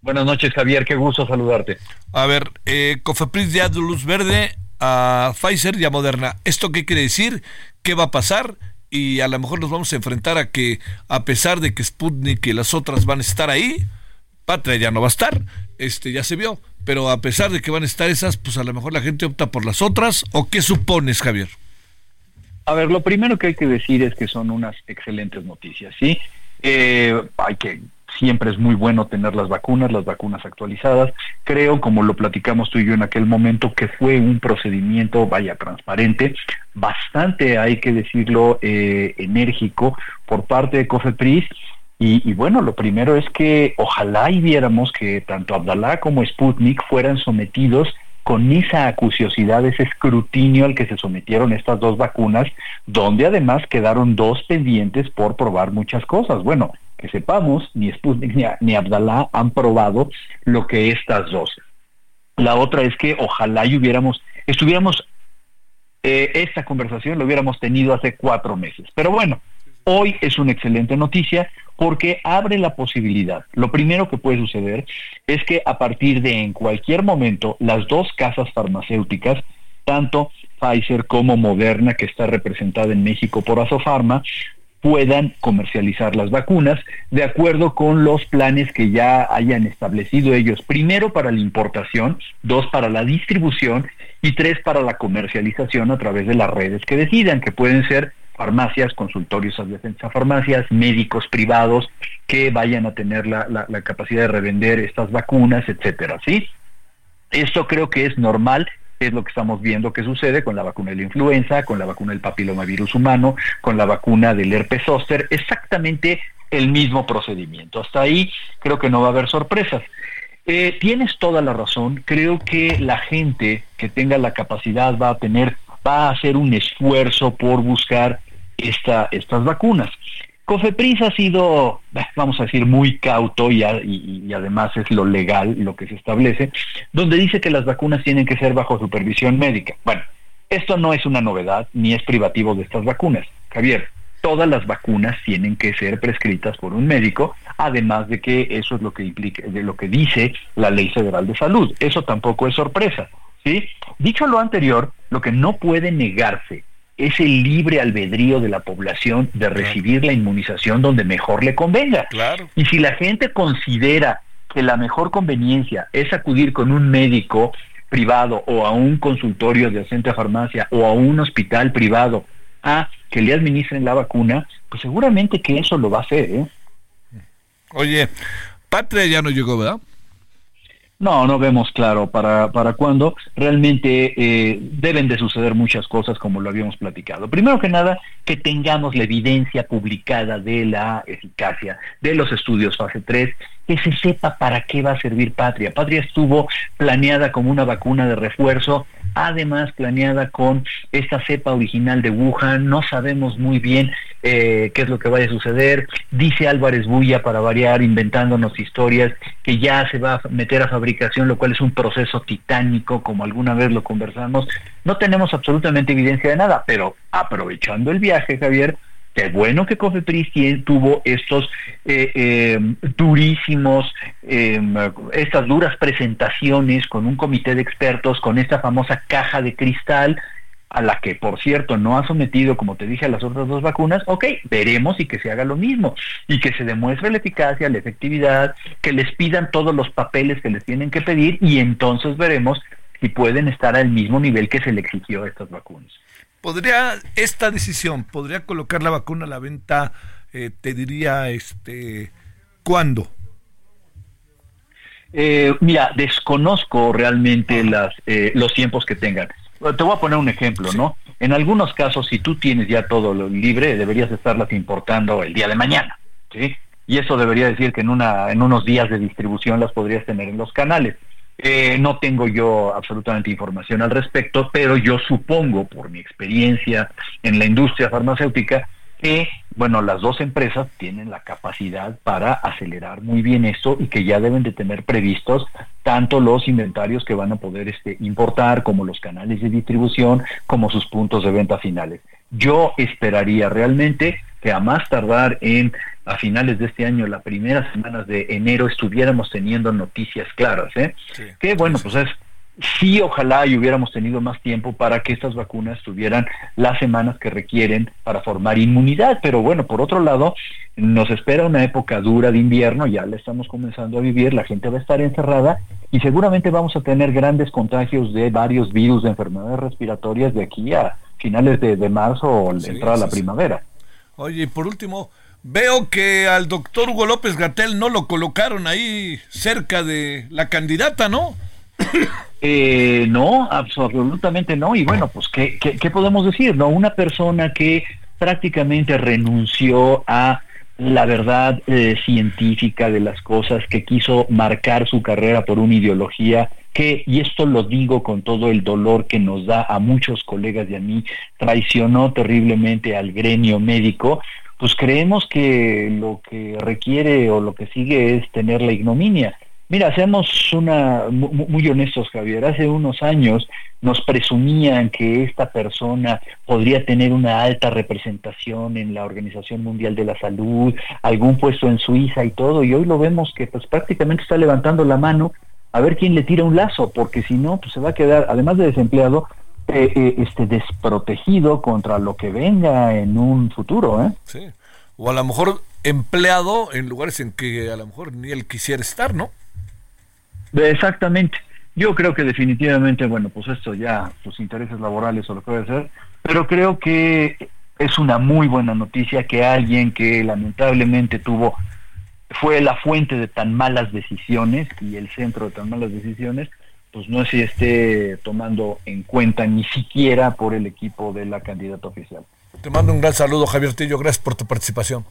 Buenas noches, Javier. Qué gusto saludarte. A ver, eh, Cofepris ya de luz verde a Pfizer y a Moderna. ¿Esto qué quiere decir? ¿Qué va a pasar? y a lo mejor nos vamos a enfrentar a que a pesar de que Sputnik y las otras van a estar ahí, Patria ya no va a estar, este ya se vio, pero a pesar de que van a estar esas, pues a lo mejor la gente opta por las otras, ¿o qué supones, Javier? A ver, lo primero que hay que decir es que son unas excelentes noticias, ¿sí? Eh, hay que siempre es muy bueno tener las vacunas, las vacunas actualizadas. Creo, como lo platicamos tú y yo en aquel momento, que fue un procedimiento, vaya, transparente, bastante, hay que decirlo, eh, enérgico por parte de COFEPRIS Y, bueno, lo primero es que ojalá y viéramos que tanto Abdalá como Sputnik fueran sometidos con esa acuciosidad, ese escrutinio al que se sometieron estas dos vacunas, donde además quedaron dos pendientes por probar muchas cosas. Bueno, que sepamos, ni Sputnik ni, ni Abdalá han probado lo que estas dos. La otra es que ojalá y hubiéramos, estuviéramos, eh, esta conversación lo hubiéramos tenido hace cuatro meses. Pero bueno, hoy es una excelente noticia porque abre la posibilidad. Lo primero que puede suceder es que a partir de en cualquier momento las dos casas farmacéuticas, tanto Pfizer como Moderna, que está representada en México por Asofarma, puedan comercializar las vacunas de acuerdo con los planes que ya hayan establecido ellos, primero para la importación, dos para la distribución y tres para la comercialización a través de las redes que decidan, que pueden ser farmacias, consultorios de defensa farmacias, médicos privados que vayan a tener la, la, capacidad de revender estas vacunas, etcétera, ¿sí? Esto creo que es normal es lo que estamos viendo que sucede con la vacuna de la influenza, con la vacuna del papilomavirus humano, con la vacuna del herpes zóster, exactamente el mismo procedimiento. Hasta ahí creo que no va a haber sorpresas. Eh, tienes toda la razón, creo que la gente que tenga la capacidad va a tener, va a hacer un esfuerzo por buscar esta, estas vacunas. Cofepris ha sido, vamos a decir, muy cauto y, y, además es lo legal lo que se establece, donde dice que las vacunas tienen que ser bajo supervisión médica. Bueno, esto no es una novedad ni es privativo de estas vacunas. Javier, todas las vacunas tienen que ser prescritas por un médico, además de que eso es lo que implica, de lo que dice la Ley Federal de Salud. Eso tampoco es sorpresa. ¿sí? Dicho lo anterior, lo que no puede negarse es el libre albedrío de la población de recibir la inmunización donde mejor le convenga. Y si la gente considera que la mejor conveniencia es acudir con un médico privado o a un consultorio de centro farmacia o a un hospital privado a que le administren la vacuna, pues seguramente que eso lo va a hacer. ¿eh? Oye, Patria ya no llegó, ¿verdad? No, no vemos claro para, para cuándo. Realmente eh, deben de suceder muchas cosas como lo habíamos platicado. Primero que nada, que tengamos la evidencia publicada de la eficacia de los estudios fase 3 que se sepa para qué va a servir Patria. Patria estuvo planeada como una vacuna de refuerzo, además planeada con esta cepa original de Wuhan, no sabemos muy bien eh, qué es lo que vaya a suceder, dice Álvarez Bulla para variar, inventándonos historias, que ya se va a meter a fabricación, lo cual es un proceso titánico, como alguna vez lo conversamos, no tenemos absolutamente evidencia de nada, pero aprovechando el viaje, Javier, Qué bueno que Cofepris tuvo estos eh, eh, durísimos, em, estas duras presentaciones con un comité de expertos, con esta famosa caja de cristal, a la que, por cierto, no ha sometido, como te dije, a las otras dos vacunas, ok, veremos y que se haga lo mismo, y que se demuestre la eficacia, la efectividad, que les pidan todos los papeles que les tienen que pedir, y entonces veremos si pueden estar al mismo nivel que se le exigió a estas vacunas. ¿Podría esta decisión, podría colocar la vacuna a la venta, eh, te diría, este, ¿cuándo? Eh, mira, desconozco realmente las, eh, los tiempos que tengan. Te voy a poner un ejemplo, ¿no? En algunos casos, si tú tienes ya todo lo libre, deberías estarlas importando el día de mañana, ¿sí? Y eso debería decir que en, una, en unos días de distribución las podrías tener en los canales. Eh, no tengo yo absolutamente información al respecto, pero yo supongo, por mi experiencia en la industria farmacéutica, que, bueno, las dos empresas tienen la capacidad para acelerar muy bien esto y que ya deben de tener previstos tanto los inventarios que van a poder este, importar, como los canales de distribución, como sus puntos de venta finales. Yo esperaría realmente que a más tardar en a finales de este año, las primeras semanas de enero, estuviéramos teniendo noticias claras. ¿eh? Que bueno, pues es sí, ojalá y hubiéramos tenido más tiempo para que estas vacunas tuvieran las semanas que requieren para formar inmunidad. Pero bueno, por otro lado, nos espera una época dura de invierno, ya la estamos comenzando a vivir, la gente va a estar encerrada y seguramente vamos a tener grandes contagios de varios virus de enfermedades respiratorias de aquí a finales de, marzo o entrada la primavera. Oye, por último, veo que al doctor Hugo López Gatel no lo colocaron ahí cerca de la candidata, ¿no? Eh, no, absolutamente no. Y bueno, pues, ¿qué, ¿qué, podemos decir? no Una persona que prácticamente renunció a la verdad eh, científica de las cosas, que quiso marcar su carrera por una ideología que, y esto lo digo con todo el dolor que nos da a muchos colegas y a mí, traicionó terriblemente al gremio médico, pues creemos que lo que requiere o lo que sigue es tener la ignominia. Mira, seamos una, muy, honestos, Javier. Hace unos años nos presumían que esta persona podría tener una alta representación en la Organización Mundial de la Salud, algún puesto en Suiza y todo, y hoy lo vemos que pues prácticamente está levantando la mano a ver quién le tira un lazo, porque si no, pues se va a quedar, además de desempleado, eh, eh, este desprotegido contra lo que venga en un futuro, ¿eh? Sí. O a lo mejor empleado en lugares en que a lo mejor ni él quisiera estar, ¿no? Exactamente. Yo creo que definitivamente, bueno, pues esto ya, sus intereses laborales o lo que puede ser, pero creo que es una muy buena noticia que alguien que lamentablemente tuvo, fue la fuente de tan malas decisiones y el centro de tan malas decisiones, pues no se esté tomando en cuenta ni siquiera por el equipo de la candidata oficial. Te mando un gran saludo, Javier Tillo, gracias por tu participación.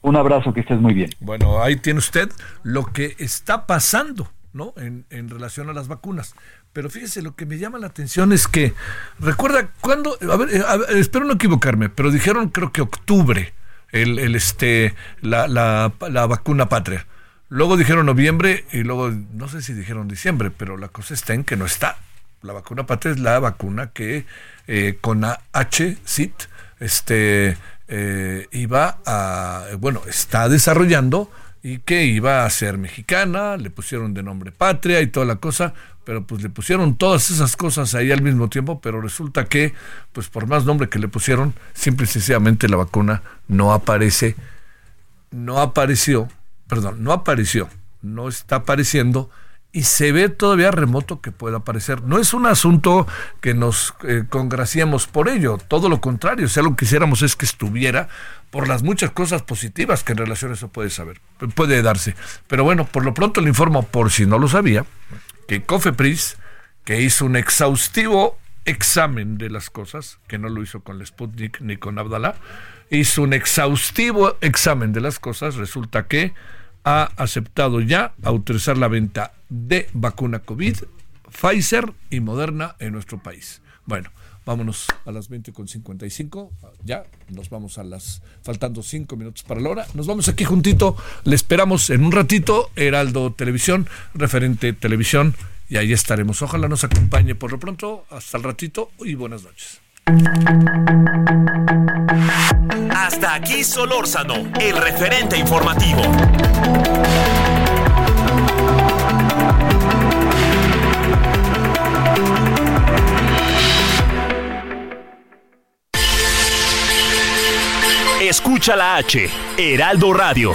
Un abrazo, que estés muy bien. Bueno, ahí tiene usted lo que está pasando ¿no? En, relación a las vacunas. Pero fíjese, lo que me llama la atención es que, recuerda, cuando, a ver, espero no equivocarme, pero dijeron creo que octubre, el, el este, la, la, la, vacuna patria. Luego dijeron noviembre y luego, no sé si dijeron diciembre, pero la cosa está en que no está. La vacuna patria es la vacuna que eh, con H-CIT este, eh, iba a, bueno, está desarrollando y que iba a ser mexicana, le pusieron de nombre patria y toda la cosa, pero pues le pusieron todas esas cosas ahí al mismo tiempo, pero resulta que, pues por más nombre que le pusieron, simple y sencillamente la vacuna no aparece, no apareció, perdón, no apareció, no está apareciendo y se ve todavía remoto que pueda aparecer. No es un asunto que nos eh, congraciemos por ello, todo lo contrario, si algo quisiéramos es que estuviera por las muchas cosas positivas que en relación a eso puede saber, puede darse. Pero bueno, por lo pronto le informo, por si no lo sabía, que Cofepris, que hizo un exhaustivo examen de las cosas, que no lo hizo con la Sputnik ni con Abdalá, hizo un exhaustivo examen de las cosas, resulta que ha aceptado ya autorizar la venta de vacuna COVID, Pfizer y Moderna en nuestro país. Bueno, vámonos a las 20.55. Ya nos vamos a las. faltando cinco minutos para la hora. Nos vamos aquí juntito. Le esperamos en un ratito. Heraldo Televisión, referente televisión. Y ahí estaremos. Ojalá nos acompañe por lo pronto. Hasta el ratito y buenas noches. Hasta aquí Solórzano, el referente informativo. Escucha la H, Heraldo Radio.